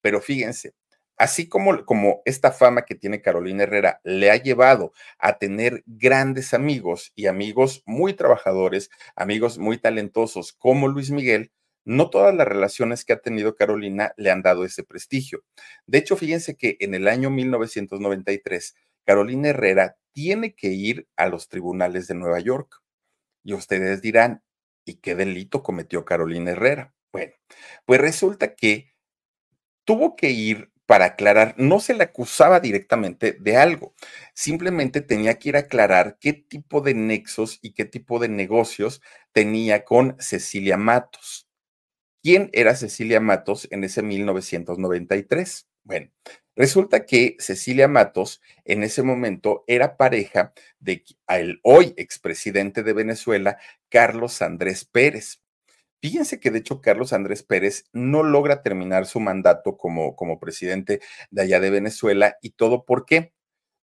E: pero fíjense, así como, como esta fama que tiene Carolina Herrera le ha llevado a tener grandes amigos y amigos muy trabajadores, amigos muy talentosos como Luis Miguel, no todas las relaciones que ha tenido Carolina le han dado ese prestigio. De hecho, fíjense que en el año 1993, Carolina Herrera tiene que ir a los tribunales de Nueva York. Y ustedes dirán, ¿y qué delito cometió Carolina Herrera? Bueno, pues resulta que tuvo que ir para aclarar, no se le acusaba directamente de algo, simplemente tenía que ir a aclarar qué tipo de nexos y qué tipo de negocios tenía con Cecilia Matos. ¿Quién era Cecilia Matos en ese 1993? Bueno, resulta que Cecilia Matos en ese momento era pareja de el hoy expresidente de Venezuela, Carlos Andrés Pérez. Fíjense que de hecho Carlos Andrés Pérez no logra terminar su mandato como, como presidente de allá de Venezuela y todo, ¿por qué?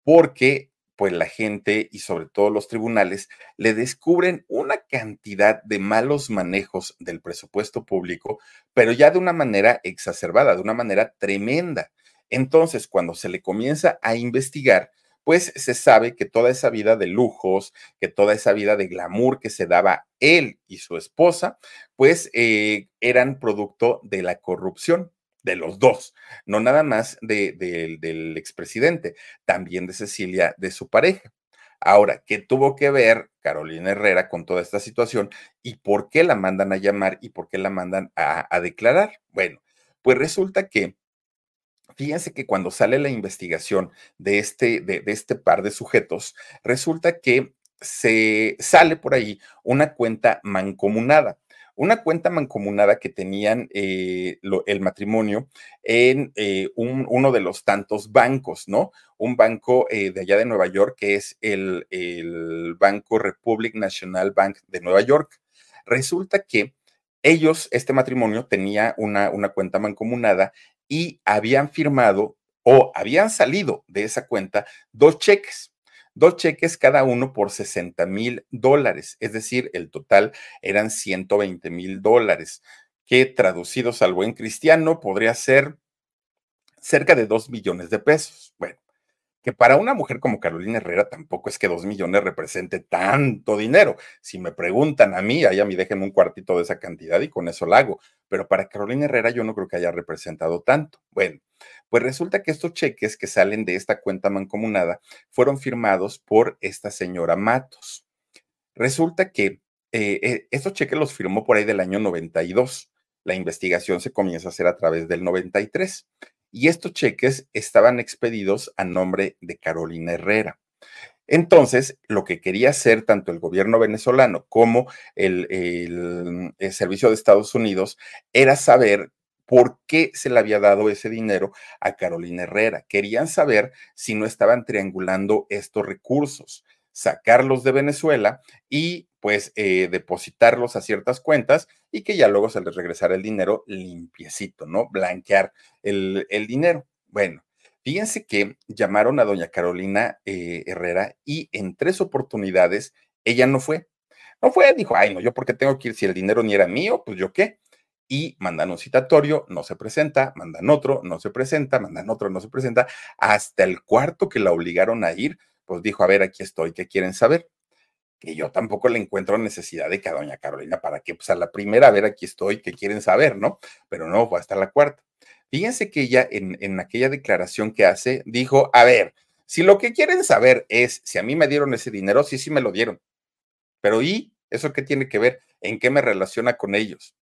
E: Porque pues la gente y sobre todo los tribunales le descubren una cantidad de malos manejos del presupuesto público, pero ya de una manera exacerbada, de una manera tremenda. Entonces, cuando se le comienza a investigar, pues se sabe que toda esa vida de lujos, que toda esa vida de glamour que se daba él y su esposa, pues eh, eran producto de la corrupción de los dos, no nada más del expresidente, también de Cecilia, de su pareja. Ahora, ¿qué tuvo que ver Carolina Herrera con toda esta situación y por qué la mandan a llamar y por qué la mandan a, a declarar? Bueno, pues resulta que Fíjense que cuando sale la investigación de este, de, este par de sujetos, resulta que se sale por ahí una cuenta mancomunada una cuenta mancomunada que tenían eh, el matrimonio en eh, uno de los tantos bancos, ¿no? Un banco eh, de allá de Nueva York que es el, el, Banco Republic National Bank de Nueva York. Resulta que ellos, este matrimonio, tenía una, una cuenta mancomunada y habían firmado o habían salido de esa cuenta dos cheques, dos cheques cada uno por 60 mil dólares, es decir, el total eran 120 mil dólares, que traducidos al buen cristiano podría ser cerca de 2 millones de pesos. Bueno, que para una mujer como Carolina Herrera tampoco es que dos millones represente tanto dinero. Si me preguntan a mí, ahí a mí déjenme un cuartito de esa cantidad y con eso la hago. Pero para Carolina Herrera yo no creo que haya representado tanto. Bueno, pues resulta que estos cheques que salen de esta cuenta mancomunada fueron firmados por esta señora Matos. Resulta que eh, eh, estos cheques los firmó por ahí del año 92. La investigación se comienza a hacer a través del 93 y estos cheques estaban expedidos a nombre de Carolina Herrera. Entonces, lo que quería hacer tanto el gobierno venezolano como el, Servicio de Estados Unidos era saber por qué se le había dado ese dinero a Carolina Herrera. Querían saber si no estaban triangulando estos recursos, sacarlos de Venezuela y pues eh, depositarlos a ciertas cuentas y que ya luego se les regresara el dinero limpiecito, ¿no? Blanquear el, dinero. Bueno, fíjense que llamaron a doña Carolina eh, Herrera y en tres oportunidades ella no fue. No fue, dijo, ay, no, yo porque tengo que ir, si el dinero ni era mío, pues yo qué. Y mandan un citatorio, no se presenta, mandan otro, no se presenta, mandan otro, no se presenta. Hasta el cuarto que la obligaron a ir, pues dijo, a ver, aquí estoy, ¿qué quieren saber? que yo tampoco le encuentro necesidad de que a doña Carolina, ¿para qué? Pues a la primera, a ver, aquí estoy, que quieren saber, ¿no? Pero no, fue hasta la cuarta. Fíjense que ella en, en aquella declaración que hace, dijo, a ver, si lo que quieren saber es si a mí me dieron ese dinero, sí, sí me lo dieron. Pero ¿y eso qué tiene que ver? ¿En qué me relaciona con ellos?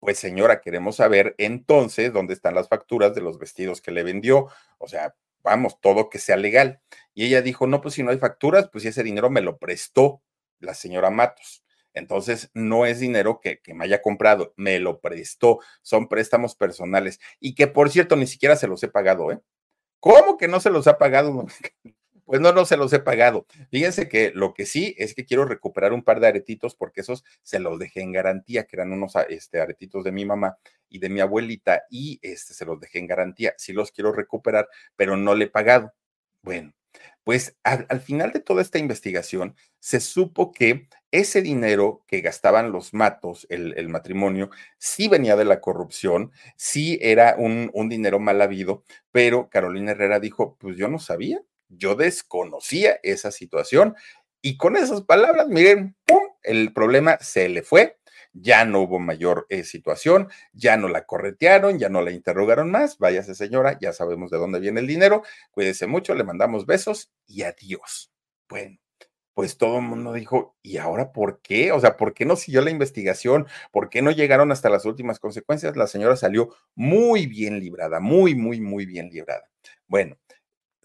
E: Pues señora, queremos saber entonces dónde están las facturas de los vestidos que le vendió. O sea, vamos, todo que sea legal. Y ella dijo, no, pues si no hay facturas, pues ese dinero me lo prestó la señora Matos. Entonces, no es dinero que, me haya comprado, me lo prestó, son préstamos personales y que, por cierto, ni siquiera se los he pagado, ¿eh? ¿Cómo que no se los ha pagado? Pues no, no se los he pagado. Fíjense que lo que sí es que quiero recuperar un par de aretitos porque esos se los dejé en garantía, que eran unos este, aretitos de mi mamá y de mi abuelita y este, se los dejé en garantía. Sí los quiero recuperar, pero no le he pagado. Bueno, pues al, final de toda esta investigación se supo que ese dinero que gastaban los matos, el, matrimonio, sí venía de la corrupción, sí era un, un dinero mal habido, pero Carolina Herrera dijo, pues yo no sabía, yo desconocía esa situación y con esas palabras, miren, ¡pum! el problema se le fue ya no hubo mayor eh, situación, ya no la corretearon, ya no la interrogaron más, váyase señora, ya sabemos de dónde viene el dinero, cuídese mucho, le mandamos besos y adiós. Bueno, pues todo el mundo dijo, ¿y ahora por qué? O sea, ¿por qué no siguió la investigación? ¿Por qué no llegaron hasta las últimas consecuencias? La señora salió muy bien librada, muy, muy, muy bien librada. Bueno,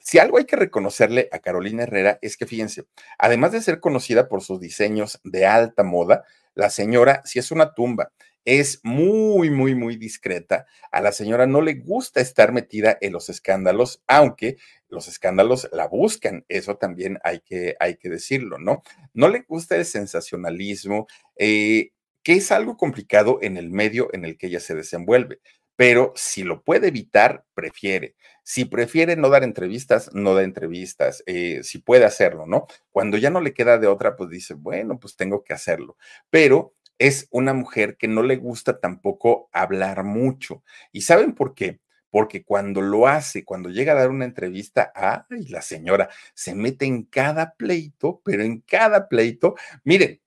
E: si algo hay que reconocerle a Carolina Herrera es que, fíjense, además de ser conocida por sus diseños de alta moda, la señora, si es una tumba, es muy, muy, muy discreta. A la señora no le gusta estar metida en los escándalos, aunque los escándalos la buscan. Eso también hay que, hay que decirlo, ¿no? No le gusta el sensacionalismo, eh, que es algo complicado en el medio en el que ella se desenvuelve. Pero si lo puede evitar, prefiere. Si prefiere no dar entrevistas, no da entrevistas, eh, si puede hacerlo, ¿no? Cuando ya no le queda de otra, pues dice, bueno, pues tengo que hacerlo. Pero es una mujer que no le gusta tampoco hablar mucho. ¿Y saben por qué? Porque cuando lo hace, cuando llega a dar una entrevista, ay, la señora se mete en cada pleito, pero en cada pleito. Miren,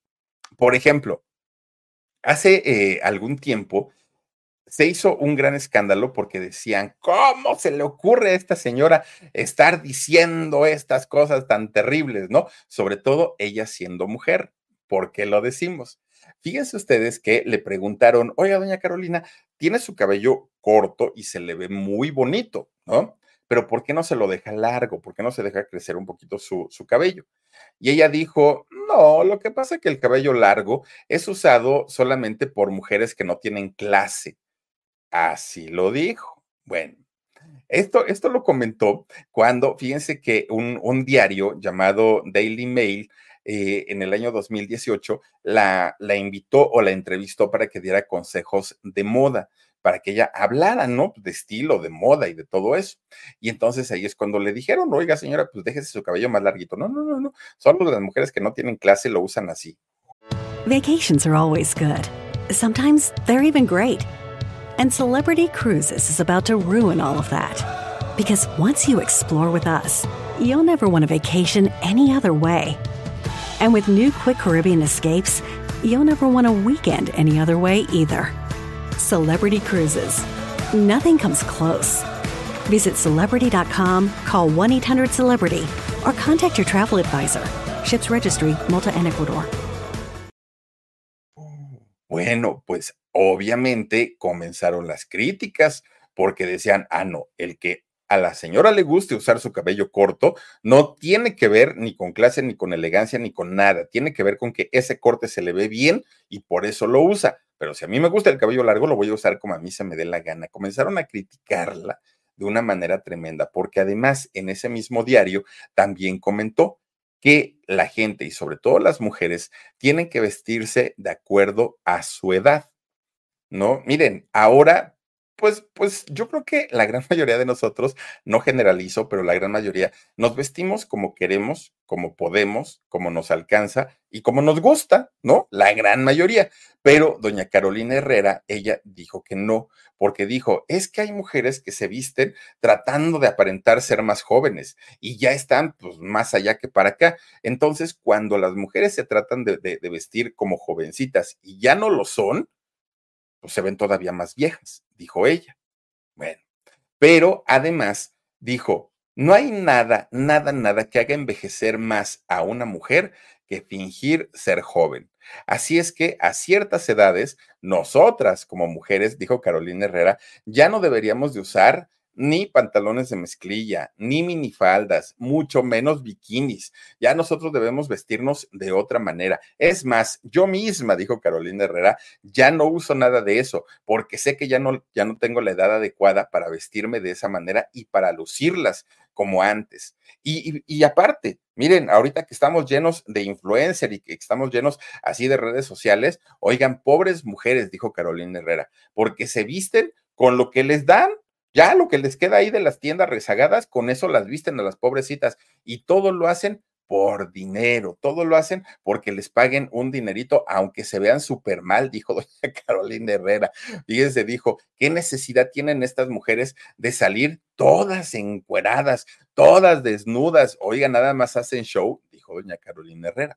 E: por ejemplo, hace eh, algún tiempo se hizo un gran escándalo porque decían, ¿cómo se le ocurre a esta señora estar diciendo estas cosas tan terribles, no? Sobre todo ella siendo mujer. ¿Por qué lo decimos? Fíjense ustedes que le preguntaron, oiga, doña Carolina, tiene su cabello corto y se le ve muy bonito, ¿no? Pero ¿por qué no se lo deja largo? ¿Por qué no se deja crecer un poquito su, su cabello? Y ella dijo, no, lo que pasa es que el cabello largo es usado solamente por mujeres que no tienen clase Así lo dijo. Bueno, esto, esto lo comentó cuando, fíjense que un, un diario llamado Daily Mail eh, en el año 2018 la, la invitó o la entrevistó para que diera consejos de moda para que ella hablara, ¿no? De estilo, de moda y de todo eso. Y entonces ahí es cuando le dijeron, oiga señora, pues déjese su cabello más larguito. No, no, no, no. Solo las mujeres que no tienen clase lo usan así.
A: Vacations are always good. Sometimes they're even great. And Celebrity Cruises is about to ruin all of that. Because once you explore with us, you'll never want a vacation any other way. And with new Quick Caribbean escapes, you'll never want a weekend any other way either. Celebrity Cruises. Nothing comes close. Visit celebrity.com, call 1 800 Celebrity, or contact your travel advisor. Ships Registry, Malta and Ecuador.
E: Bueno, pues obviamente comenzaron las críticas porque decían, ah, no, el que a la señora le guste usar su cabello corto no tiene que ver ni con clase, ni con elegancia, ni con nada. Tiene que ver con que ese corte se le ve bien y por eso lo usa. Pero si a mí me gusta el cabello largo, lo voy a usar como a mí se me dé la gana. Comenzaron a criticarla de una manera tremenda, porque además en ese mismo diario también comentó que la gente y sobre todo las mujeres tienen que vestirse de acuerdo a su edad. ¿No? Miren, ahora pues, pues yo creo que la gran mayoría de nosotros, no generalizo, pero la gran mayoría, nos vestimos como queremos, como podemos, como nos alcanza y como nos gusta, ¿no? La gran mayoría. Pero doña Carolina Herrera, ella dijo que no, porque dijo, es que hay mujeres que se visten tratando de aparentar ser más jóvenes y ya están pues más allá que para acá. Entonces, cuando las mujeres se tratan de, de vestir como jovencitas y ya no lo son, pues se ven todavía más viejas, dijo ella. Bueno, pero además dijo, no hay nada, nada, nada que haga envejecer más a una mujer que fingir ser joven. Así es que a ciertas edades, nosotras como mujeres, dijo Carolina Herrera, ya no deberíamos de usar ni pantalones de mezclilla, ni minifaldas, mucho menos bikinis. Ya nosotros debemos vestirnos de otra manera. Es más, yo misma, dijo Carolina Herrera, ya no uso nada de eso, porque sé que ya no, ya no tengo la edad adecuada para vestirme de esa manera y para lucirlas como antes. Y, y, aparte, miren, ahorita que estamos llenos de influencer y que estamos llenos así de redes sociales, oigan, pobres mujeres, dijo Carolina Herrera, porque se visten con lo que les dan ya lo que les queda ahí de las tiendas rezagadas, con eso las visten a las pobrecitas y todo lo hacen por dinero, todo lo hacen porque les paguen un dinerito, aunque se vean súper mal, dijo doña Carolina Herrera. Fíjense, dijo, ¿qué necesidad tienen estas mujeres de salir todas encueradas, todas desnudas? Oiga, nada más hacen show, dijo doña Carolina Herrera,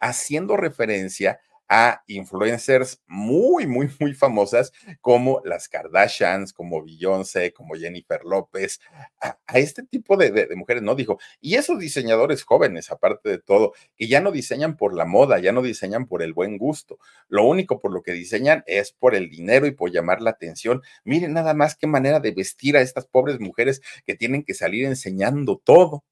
E: haciendo referencia a influencers muy, muy, muy famosas como las Kardashians, como Beyoncé, como Jennifer López, a, este tipo de, de, mujeres, ¿no? Dijo, y esos diseñadores jóvenes, aparte de todo, que ya no diseñan por la moda, ya no diseñan por el buen gusto, lo único por lo que diseñan es por el dinero y por llamar la atención. Miren nada más qué manera de vestir a estas pobres mujeres que tienen que salir enseñando todo.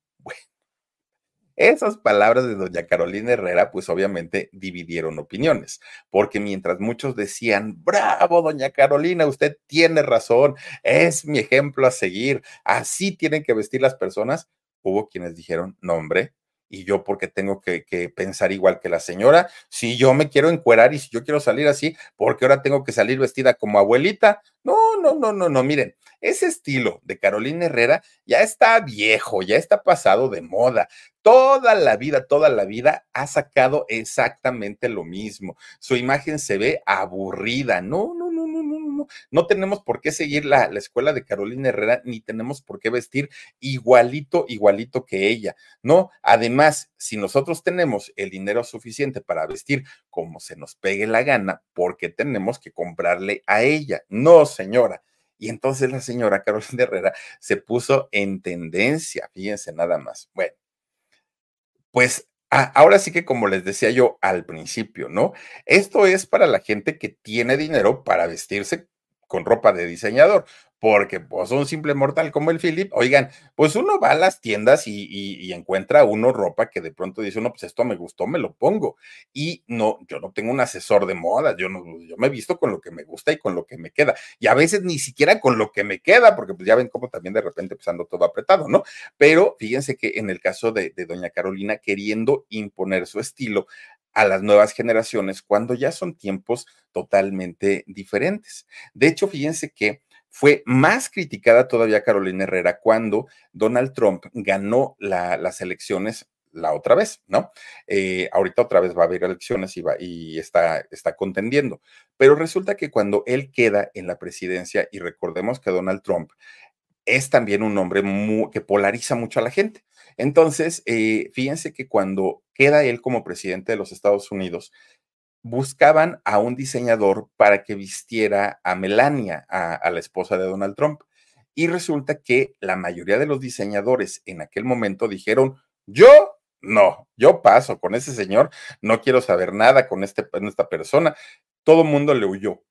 E: Esas palabras de doña Carolina Herrera, pues obviamente dividieron opiniones, porque mientras muchos decían, bravo, doña Carolina, usted tiene razón, es mi ejemplo a seguir, así tienen que vestir las personas, hubo quienes dijeron, no, hombre, y yo porque tengo que, pensar igual que la señora. Si yo me quiero encuerar y si yo quiero salir así, porque ahora tengo que salir vestida como abuelita. No, no, no, no, no. Miren, ese estilo de Carolina Herrera ya está viejo, ya está pasado de moda. Toda la vida, toda la vida ha sacado exactamente lo mismo. Su imagen se ve aburrida. No, no, no, tenemos por qué seguir la, la escuela de Carolina Herrera, ni tenemos por qué vestir igualito, igualito que ella. No, además, si nosotros tenemos el dinero suficiente para vestir como se nos pegue la gana, ¿por qué tenemos que comprarle a ella? No, señora. Y entonces la señora Carolina Herrera se puso en tendencia, fíjense nada más. Bueno, pues ahora sí que como les decía yo al principio, ¿no? Esto es para la gente que tiene dinero para vestirse con ropa de diseñador, porque pues un simple mortal como el Philip, oigan, pues uno va a las tiendas y, encuentra uno ropa que de pronto dice uno, pues esto me gustó, me lo pongo. Y no, yo no tengo un asesor de moda, yo no, yo me visto con lo que me gusta y con lo que me queda. Y a veces ni siquiera con lo que me queda, porque pues ya ven cómo también de repente pues ando todo apretado, ¿no? Pero fíjense que en el caso de, de doña Carolina, queriendo imponer su estilo, a las nuevas generaciones cuando ya son tiempos totalmente diferentes. De hecho, fíjense que fue más criticada todavía Carolina Herrera cuando Donald Trump ganó las elecciones la otra vez, ¿no? Eh, ahorita otra vez va a haber elecciones y, va, y está, está contendiendo. Pero resulta que cuando él queda en la presidencia, y recordemos que Donald Trump es también un hombre que polariza mucho a la gente. Entonces, eh, fíjense que cuando queda él como presidente de los Estados Unidos, buscaban a un diseñador para que vistiera a Melania, a, la esposa de Donald Trump. Y resulta que la mayoría de los diseñadores en aquel momento dijeron, yo no, yo paso con ese señor, no quiero saber nada con, este, con esta persona. Todo el mundo le huyó.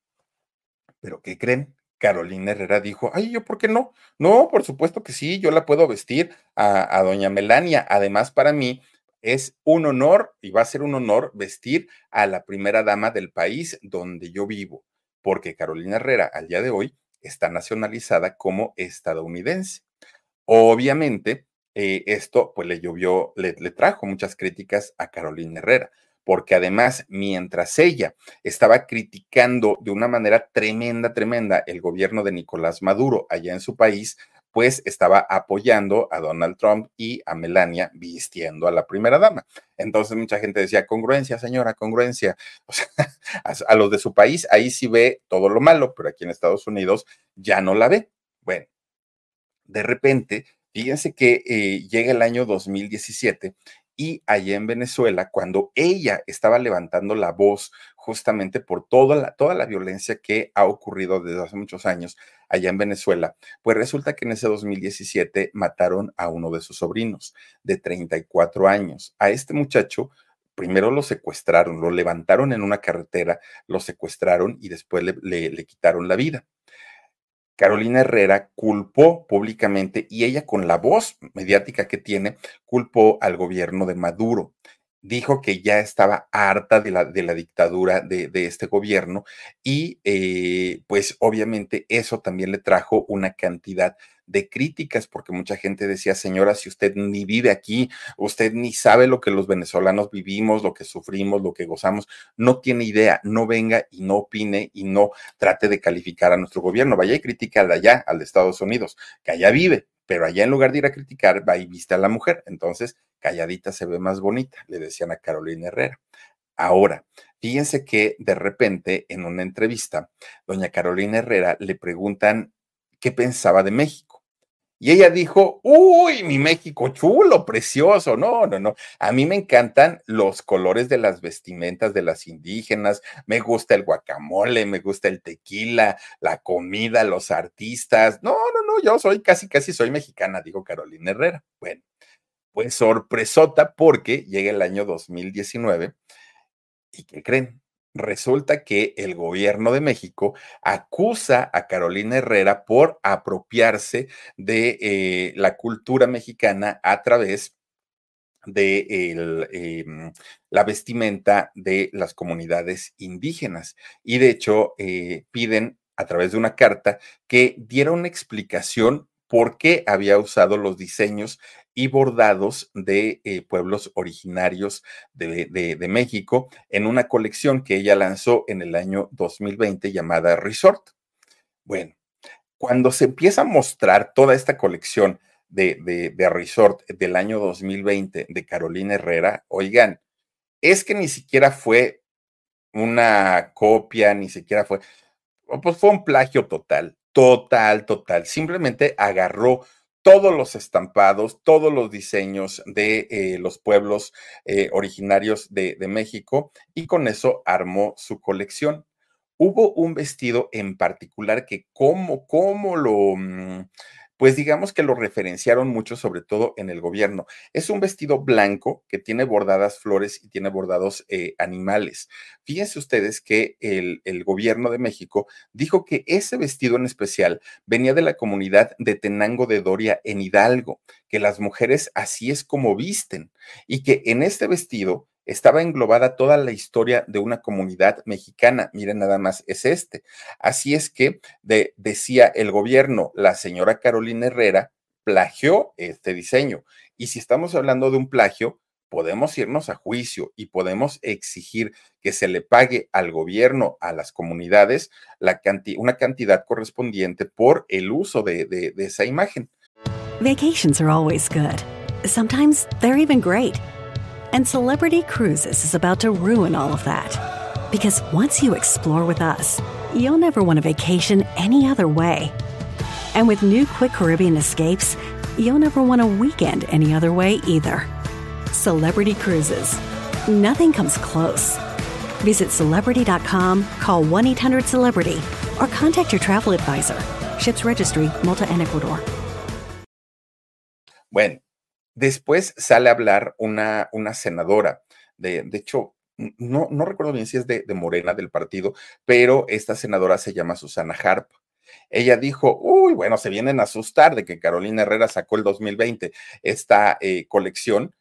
E: Pero ¿qué creen? Carolina Herrera dijo, ay, ¿yo por qué no? No, por supuesto que sí, yo la puedo vestir a, doña Melania. Además, para mí es un honor y va a ser un honor vestir a la primera dama del país donde yo vivo, porque Carolina Herrera al día de hoy está nacionalizada como estadounidense. Obviamente, eh, esto pues le llovió, le trajo muchas críticas a Carolina Herrera porque además, mientras ella estaba criticando de una manera tremenda, tremenda el gobierno de Nicolás Maduro allá en su país, pues estaba apoyando a Donald Trump y a Melania vistiendo a la primera dama. Entonces mucha gente decía, congruencia, señora, congruencia. O sea, a, los de su país ahí sí ve todo lo malo, pero aquí en Estados Unidos ya no la ve. Bueno, de repente, fíjense que eh, llega el año 2017 y allá en Venezuela, cuando ella estaba levantando la voz justamente por toda la, toda la violencia que ha ocurrido desde hace muchos años allá en Venezuela, pues resulta que en ese 2017 mataron a uno de sus sobrinos de 34 años. A este muchacho primero lo secuestraron, lo levantaron en una carretera, lo secuestraron y después le, le, le quitaron la vida. Carolina Herrera culpó públicamente y ella con la voz mediática que tiene, culpó al gobierno de Maduro. Dijo que ya estaba harta de la, de la dictadura de, de, este gobierno y eh, pues obviamente eso también le trajo una cantidad de críticas, porque mucha gente decía, señora, si usted ni vive aquí, usted ni sabe lo que los venezolanos vivimos, lo que sufrimos, lo que gozamos, no tiene idea, no venga y no opine y no trate de calificar a nuestro gobierno, vaya y critica al de allá, al de Estados Unidos, que allá vive, pero allá en lugar de ir a criticar, va y viste a la mujer, entonces calladita se ve más bonita, le decían a Carolina Herrera. Ahora, fíjense que de repente en una entrevista, doña Carolina Herrera le preguntan qué pensaba de México. Y ella dijo, uy, mi México chulo, precioso. No, no, no. A mí me encantan los colores de las vestimentas de las indígenas. Me gusta el guacamole, me gusta el tequila, la comida, los artistas. No, no, no, yo soy casi, casi soy mexicana, dijo Carolina Herrera. Bueno, pues sorpresota porque llega el año 2019 y ¿qué creen? Resulta que el gobierno de México acusa a Carolina Herrera por apropiarse de eh, la cultura mexicana a través de eh, la vestimenta de las comunidades indígenas. Y de hecho, eh, piden a través de una carta que diera una explicación por qué había usado los diseños y bordados de eh, pueblos originarios de, México en una colección que ella lanzó en el año 2020 llamada Resort. Bueno, cuando se empieza a mostrar toda esta colección de, de Resort del año 2020 de Carolina Herrera, oigan, es que ni siquiera fue una copia, ni siquiera fue, pues fue un plagio total, total, total. Simplemente agarró todos los estampados, todos los diseños de eh, los pueblos eh, originarios de, México y con eso armó su colección. Hubo un vestido en particular que cómo, cómo lo... Mm, pues digamos que lo referenciaron mucho, sobre todo en el gobierno. Es un vestido blanco que tiene bordadas flores y tiene bordados eh, animales. Fíjense ustedes que el, el, gobierno de México dijo que ese vestido en especial venía de la comunidad de Tenango de Doria en Hidalgo, que las mujeres así es como visten y que en este vestido estaba englobada toda la historia de una comunidad mexicana. Miren, nada más es este. Así es que de, decía el gobierno, la señora Carolina Herrera plagió este diseño. Y si estamos hablando de un plagio, podemos irnos a juicio y podemos exigir que se le pague al gobierno, a las comunidades, la una cantidad correspondiente por el uso de, de, de esa imagen.
A: Vacations are always good. Sometimes they're even great. And Celebrity Cruises is about to ruin all of that. Because once you explore with us, you'll never want a vacation any other way. And with new Quick Caribbean escapes, you'll never want a weekend any other way either. Celebrity Cruises. Nothing comes close. Visit celebrity.com, call 1 800 Celebrity, or contact your travel advisor. Ships Registry, Malta and Ecuador.
E: Bueno, Después sale a hablar una, una senadora, de, de hecho, no, no recuerdo bien si es de, de, Morena del partido, pero esta senadora se llama Susana Harp. Ella dijo, uy, bueno, se vienen a asustar de que Carolina Herrera sacó el 2020 esta eh, colección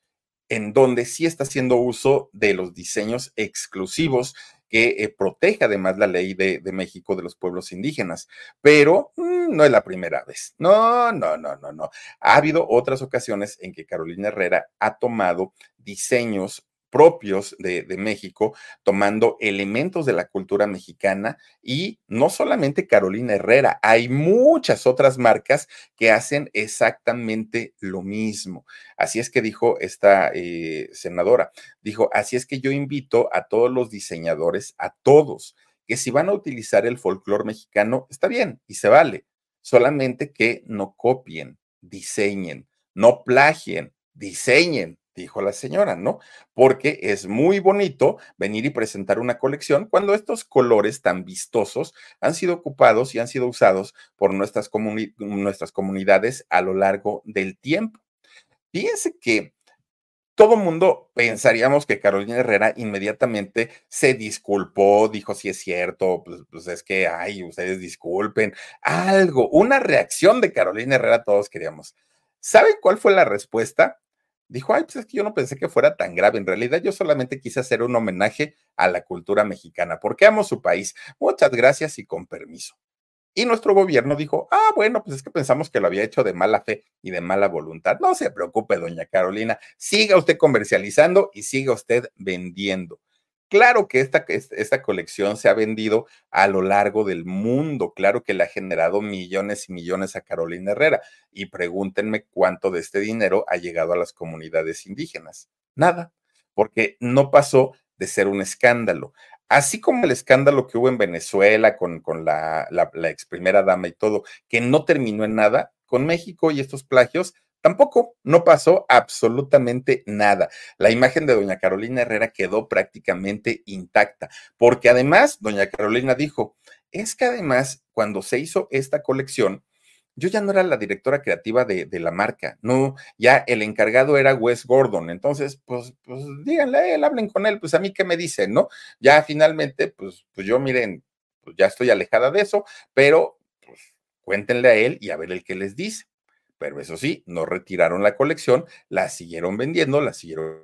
E: en donde sí está haciendo uso de los diseños exclusivos que eh, protege además la ley de, México de los pueblos indígenas. Pero mmm, no es la primera vez. No, no, no, no, no. Ha habido otras ocasiones en que Carolina Herrera ha tomado diseños propios de, México, tomando elementos de la cultura mexicana y no solamente Carolina Herrera, hay muchas otras marcas que hacen exactamente lo mismo. Así es que dijo esta eh, senadora, dijo, así es que yo invito a todos los diseñadores, a todos, que si van a utilizar el folclore mexicano, está bien y se vale, solamente que no copien, diseñen, no plagien, diseñen dijo la señora, ¿no? Porque es muy bonito venir y presentar una colección cuando estos colores tan vistosos han sido ocupados y han sido usados por nuestras, comuni nuestras comunidades a lo largo del tiempo. Fíjense que todo mundo pensaríamos que Carolina Herrera inmediatamente se disculpó, dijo si es cierto, pues, pues, es que, ay, ustedes disculpen, algo, una reacción de Carolina Herrera todos queríamos. ¿Saben cuál fue la respuesta? Dijo, ay, pues es que yo no pensé que fuera tan grave. En realidad yo solamente quise hacer un homenaje a la cultura mexicana, porque amo su país. Muchas gracias y con permiso. Y nuestro gobierno dijo, ah, bueno, pues es que pensamos que lo había hecho de mala fe y de mala voluntad. No se preocupe, doña Carolina, siga usted comercializando y siga usted vendiendo. Claro que esta, esta colección se ha vendido a lo largo del mundo, claro que le ha generado millones y millones a Carolina Herrera. Y pregúntenme cuánto de este dinero ha llegado a las comunidades indígenas. Nada, porque no pasó de ser un escándalo. Así como el escándalo que hubo en Venezuela con, con la, la, la ex primera dama y todo, que no terminó en nada, con México y estos plagios Tampoco, no pasó absolutamente nada. La imagen de doña Carolina Herrera quedó prácticamente intacta, porque además, doña Carolina dijo, es que además, cuando se hizo esta colección, yo ya no era la directora creativa de, la marca, no, ya el encargado era Wes Gordon, entonces, pues, pues díganle él, hablen con él, pues a mí qué me dicen, ¿no? Ya finalmente, pues, pues yo miren, pues ya estoy alejada de eso, pero pues cuéntenle a él y a ver el que les dice pero eso sí, no retiraron la colección, la siguieron vendiendo, la siguieron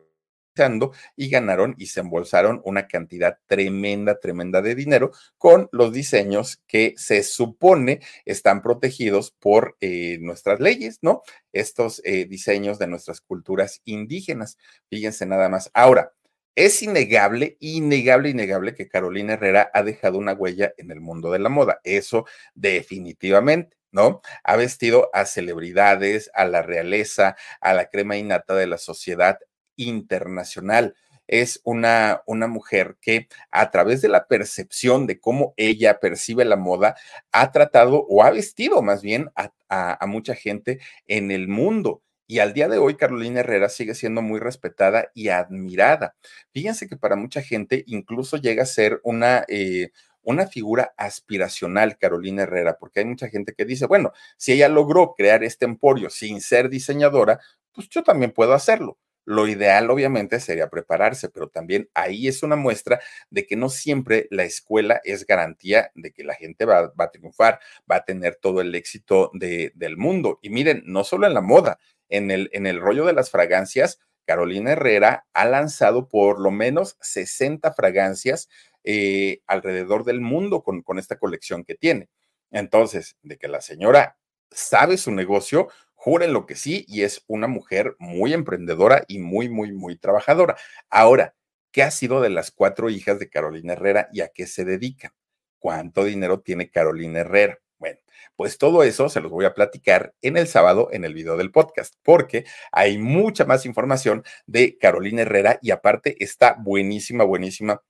E: y ganaron y se embolsaron una cantidad tremenda, tremenda de dinero con los diseños que se supone están protegidos por eh, nuestras leyes, ¿no? Estos eh, diseños de nuestras culturas indígenas. Fíjense nada más. Ahora, es innegable, innegable, innegable que Carolina Herrera ha dejado una huella en el mundo de la moda. Eso definitivamente. ¿No? Ha vestido a celebridades, a la realeza, a la crema innata de la sociedad internacional. Es una, una mujer que a través de la percepción de cómo ella percibe la moda, ha tratado o ha vestido más bien a mucha gente en el mundo. Y al día de hoy, Carolina Herrera sigue siendo muy respetada y admirada. Fíjense que para mucha gente incluso llega a ser una, eh, una figura aspiracional, Carolina Herrera, porque hay mucha gente que dice, bueno, si ella logró crear este emporio sin ser diseñadora, pues yo también puedo hacerlo. Lo ideal, obviamente, sería prepararse, pero también ahí es una muestra de que no siempre la escuela es garantía de que la gente va, a triunfar, va a tener todo el éxito de, del mundo. Y miren, no solo en la moda, en el, en el rollo de las fragancias, Carolina Herrera ha lanzado por lo menos 60 fragancias eh, alrededor del mundo con, esta colección que tiene. Entonces, de que la señora sabe su negocio, juren lo que sí, y es una mujer muy emprendedora y muy, muy, muy trabajadora. Ahora, ¿qué ha sido de las cuatro hijas de Carolina Herrera y a qué se dedican? ¿Cuánto dinero tiene Carolina Herrera? Bueno, pues todo eso se los voy a platicar en el sábado en el video del podcast, porque hay mucha más información de Carolina Herrera y aparte está buenísima, buenísima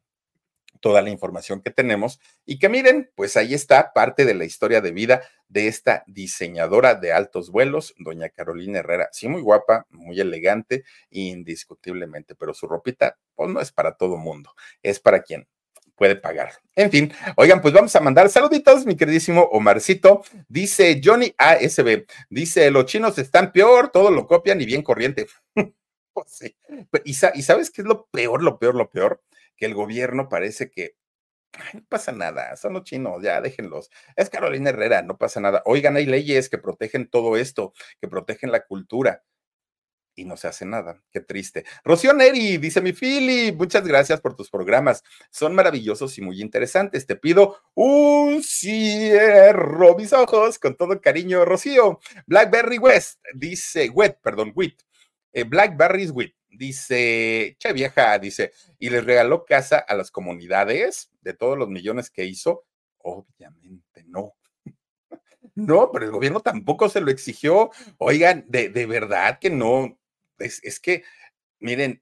E: toda la información que tenemos y que miren, pues ahí está parte de la historia de vida de esta diseñadora de altos vuelos, doña Carolina Herrera. Sí, muy guapa, muy elegante, indiscutiblemente, pero su ropita, pues no es para todo mundo, es para quien puede pagar. En fin, oigan, pues vamos a mandar saluditos, mi queridísimo Omarcito. Dice Johnny ASB, dice, los chinos están peor, todo lo copian y bien corriente. pues sí. ¿Y, ¿Y sabes qué es lo peor, lo peor, lo peor? Que el gobierno parece que no pasa nada, son los chinos, ya déjenlos. Es Carolina Herrera, no pasa nada. Oigan, hay leyes que protegen todo esto, que protegen la cultura y no se hace nada. Qué triste. Rocío Neri dice mi Philly, muchas gracias por tus programas. Son maravillosos y muy interesantes. Te pido un cierro mis ojos con todo cariño, Rocío. Blackberry West dice, Wet, perdón, Wit. Eh, Blackberry's Wit dice, che vieja, dice, y les regaló casa a las comunidades de todos los millones que hizo. Obviamente no. No, pero el gobierno tampoco se lo exigió. Oigan, de, de verdad que no, es, que, miren,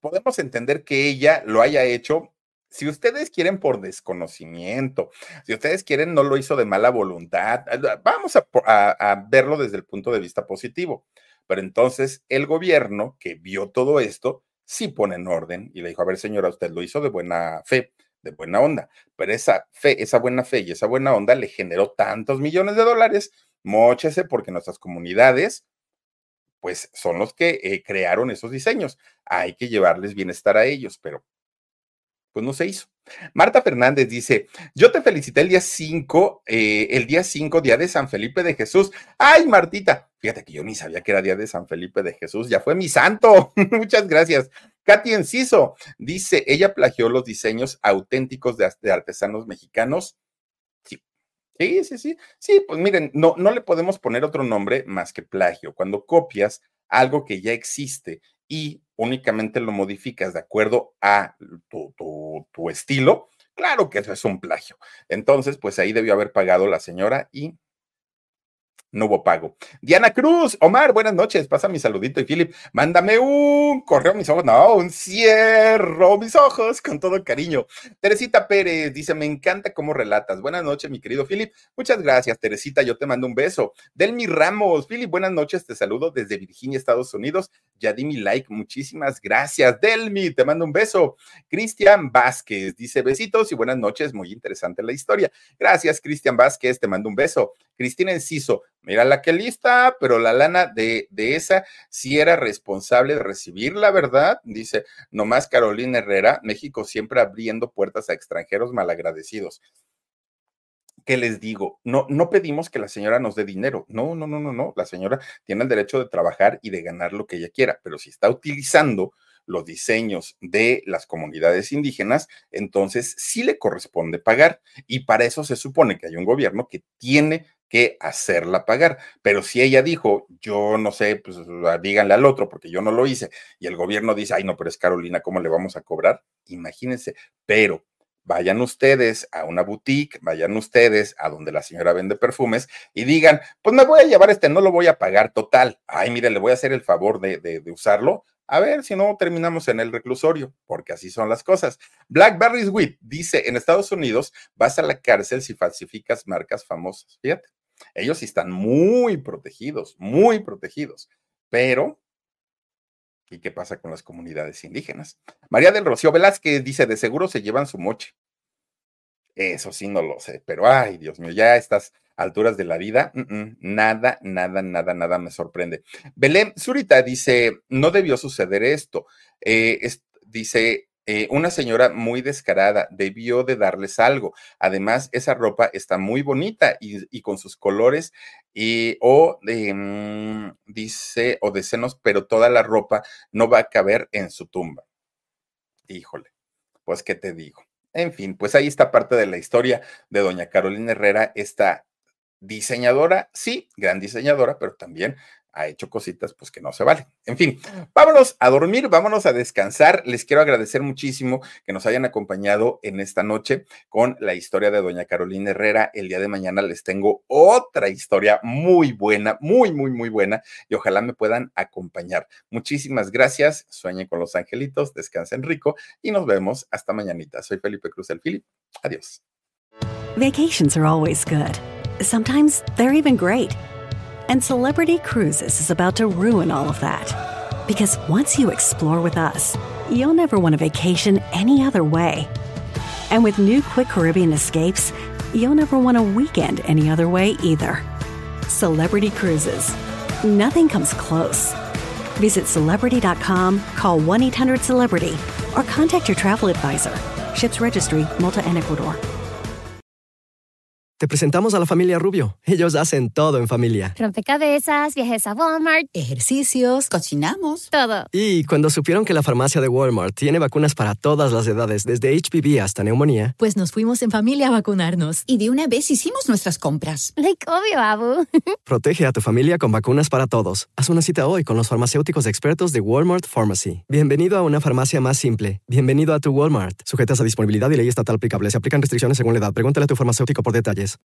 E: podemos entender que ella lo haya hecho si ustedes quieren por desconocimiento, si ustedes quieren no lo hizo de mala voluntad, vamos a, verlo desde el punto de vista positivo. Pero entonces el gobierno que vio todo esto, sí pone en orden y le dijo, a ver señora, usted lo hizo de buena fe, de buena onda, pero esa fe, esa buena fe y esa buena onda le generó tantos millones de dólares, móchese porque nuestras comunidades pues son los que eh, crearon esos diseños. Hay que llevarles bienestar a ellos, pero pues no se hizo. Marta Fernández dice, yo te felicité el día 5, eh, el día 5, día de San Felipe de Jesús. Ay, Martita, fíjate que yo ni sabía que era día de San Felipe de Jesús, ya fue mi santo. Muchas gracias. Katy Enciso dice, ella plagió los diseños auténticos de, de artesanos mexicanos. Sí, Sí, sí, sí. Sí, pues miren, no, no le podemos poner otro nombre más que plagio. Cuando copias algo que ya existe y únicamente lo modificas de acuerdo a tu, estilo, claro que eso es un plagio. Entonces, pues ahí debió haber pagado la señora y no hubo pago. Diana Cruz, Omar, buenas noches. Pasa mi saludito y Philip, mándame un correo mis ojos. No, un cierro mis ojos con todo cariño. Teresita Pérez dice: Me encanta cómo relatas. Buenas noches, mi querido Philip. Muchas gracias, Teresita. Yo te mando un beso. Delmi Ramos, Philip, buenas noches. Te saludo desde Virginia, Estados Unidos. Ya di mi like. Muchísimas gracias. Delmi, te mando un beso. Cristian Vázquez dice: Besitos y buenas noches. Muy interesante la historia. Gracias, Cristian Vázquez. Te mando un beso. Cristina Enciso, mira la que lista, pero la lana de, de esa sí era responsable de recibir la verdad, dice nomás Carolina Herrera, México siempre abriendo puertas a extranjeros malagradecidos. ¿Qué les digo? No, no pedimos que la señora nos dé dinero. No, no, no, no, no. La señora tiene el derecho de trabajar y de ganar lo que ella quiera, pero si está utilizando los diseños de las comunidades indígenas, entonces sí le corresponde pagar. Y para eso se supone que hay un gobierno que tiene que hacerla pagar. Pero si ella dijo, yo no sé, pues díganle al otro porque yo no lo hice, y el gobierno dice, ay, no, pero es Carolina, ¿cómo le vamos a cobrar? Imagínense, pero vayan ustedes a una boutique, vayan ustedes a donde la señora vende perfumes y digan, pues me voy a llevar este, no lo voy a pagar total. Ay, mire, le voy a hacer el favor de, de, usarlo. A ver si no terminamos en el reclusorio, porque así son las cosas. Blackberry's Wheat dice, en Estados Unidos vas a la cárcel si falsificas marcas famosas. Fíjate, ellos están muy protegidos, muy protegidos, pero ¿Y qué pasa con las comunidades indígenas? María del Rocío Velázquez dice, de seguro se llevan su moche. Eso sí, no lo sé, pero ay, Dios mío, ya a estas alturas de la vida, nada, nada, nada, nada me sorprende. Belén Zurita dice, no debió suceder esto. Eh, dice, eh, una señora muy descarada debió de darles algo. Además, esa ropa está muy bonita y, con sus colores y, o mm, dice, o de senos, pero toda la ropa no va a caber en su tumba. Híjole, pues, ¿qué te digo? En fin, pues ahí está parte de la historia de doña Carolina Herrera, esta diseñadora, sí, gran diseñadora, pero también ha hecho cositas pues que no se valen. En fin, vámonos a dormir, vámonos a descansar. Les quiero agradecer muchísimo que nos hayan acompañado en esta noche con la historia de doña Carolina Herrera. El día de mañana les tengo otra historia muy buena, muy, muy, muy buena y ojalá me puedan acompañar. Muchísimas gracias. Sueñen con los angelitos, descansen rico y nos vemos hasta mañanita. Soy Felipe Cruz el Filip. Adiós.
A: Vacations are always good. Sometimes they're even great. And Celebrity Cruises is about to ruin all of that. Because once you explore with us, you'll never want a vacation any other way. And with new Quick Caribbean escapes, you'll never want a weekend any other way either. Celebrity Cruises. Nothing comes close. Visit celebrity.com, call 1 800 Celebrity, or contact your travel advisor. Ships Registry, Malta and Ecuador.
D: Te presentamos a la familia Rubio. Ellos hacen todo en familia.
F: Rompecabezas, viajes a Walmart,
G: ejercicios, cocinamos.
F: Todo.
D: Y cuando supieron que la farmacia de Walmart tiene vacunas para todas las edades, desde HPV hasta neumonía,
G: pues nos fuimos en familia a vacunarnos.
H: Y de una vez hicimos nuestras compras.
F: Like obvio, Abu.
D: Protege a tu familia con vacunas para todos. Haz una cita hoy con los farmacéuticos expertos de Walmart Pharmacy. Bienvenido a una farmacia más simple. Bienvenido a tu Walmart. Sujetas a disponibilidad y ley estatal aplicable. Se aplican restricciones según la edad. Pregúntale a tu farmacéutico por detalles. days.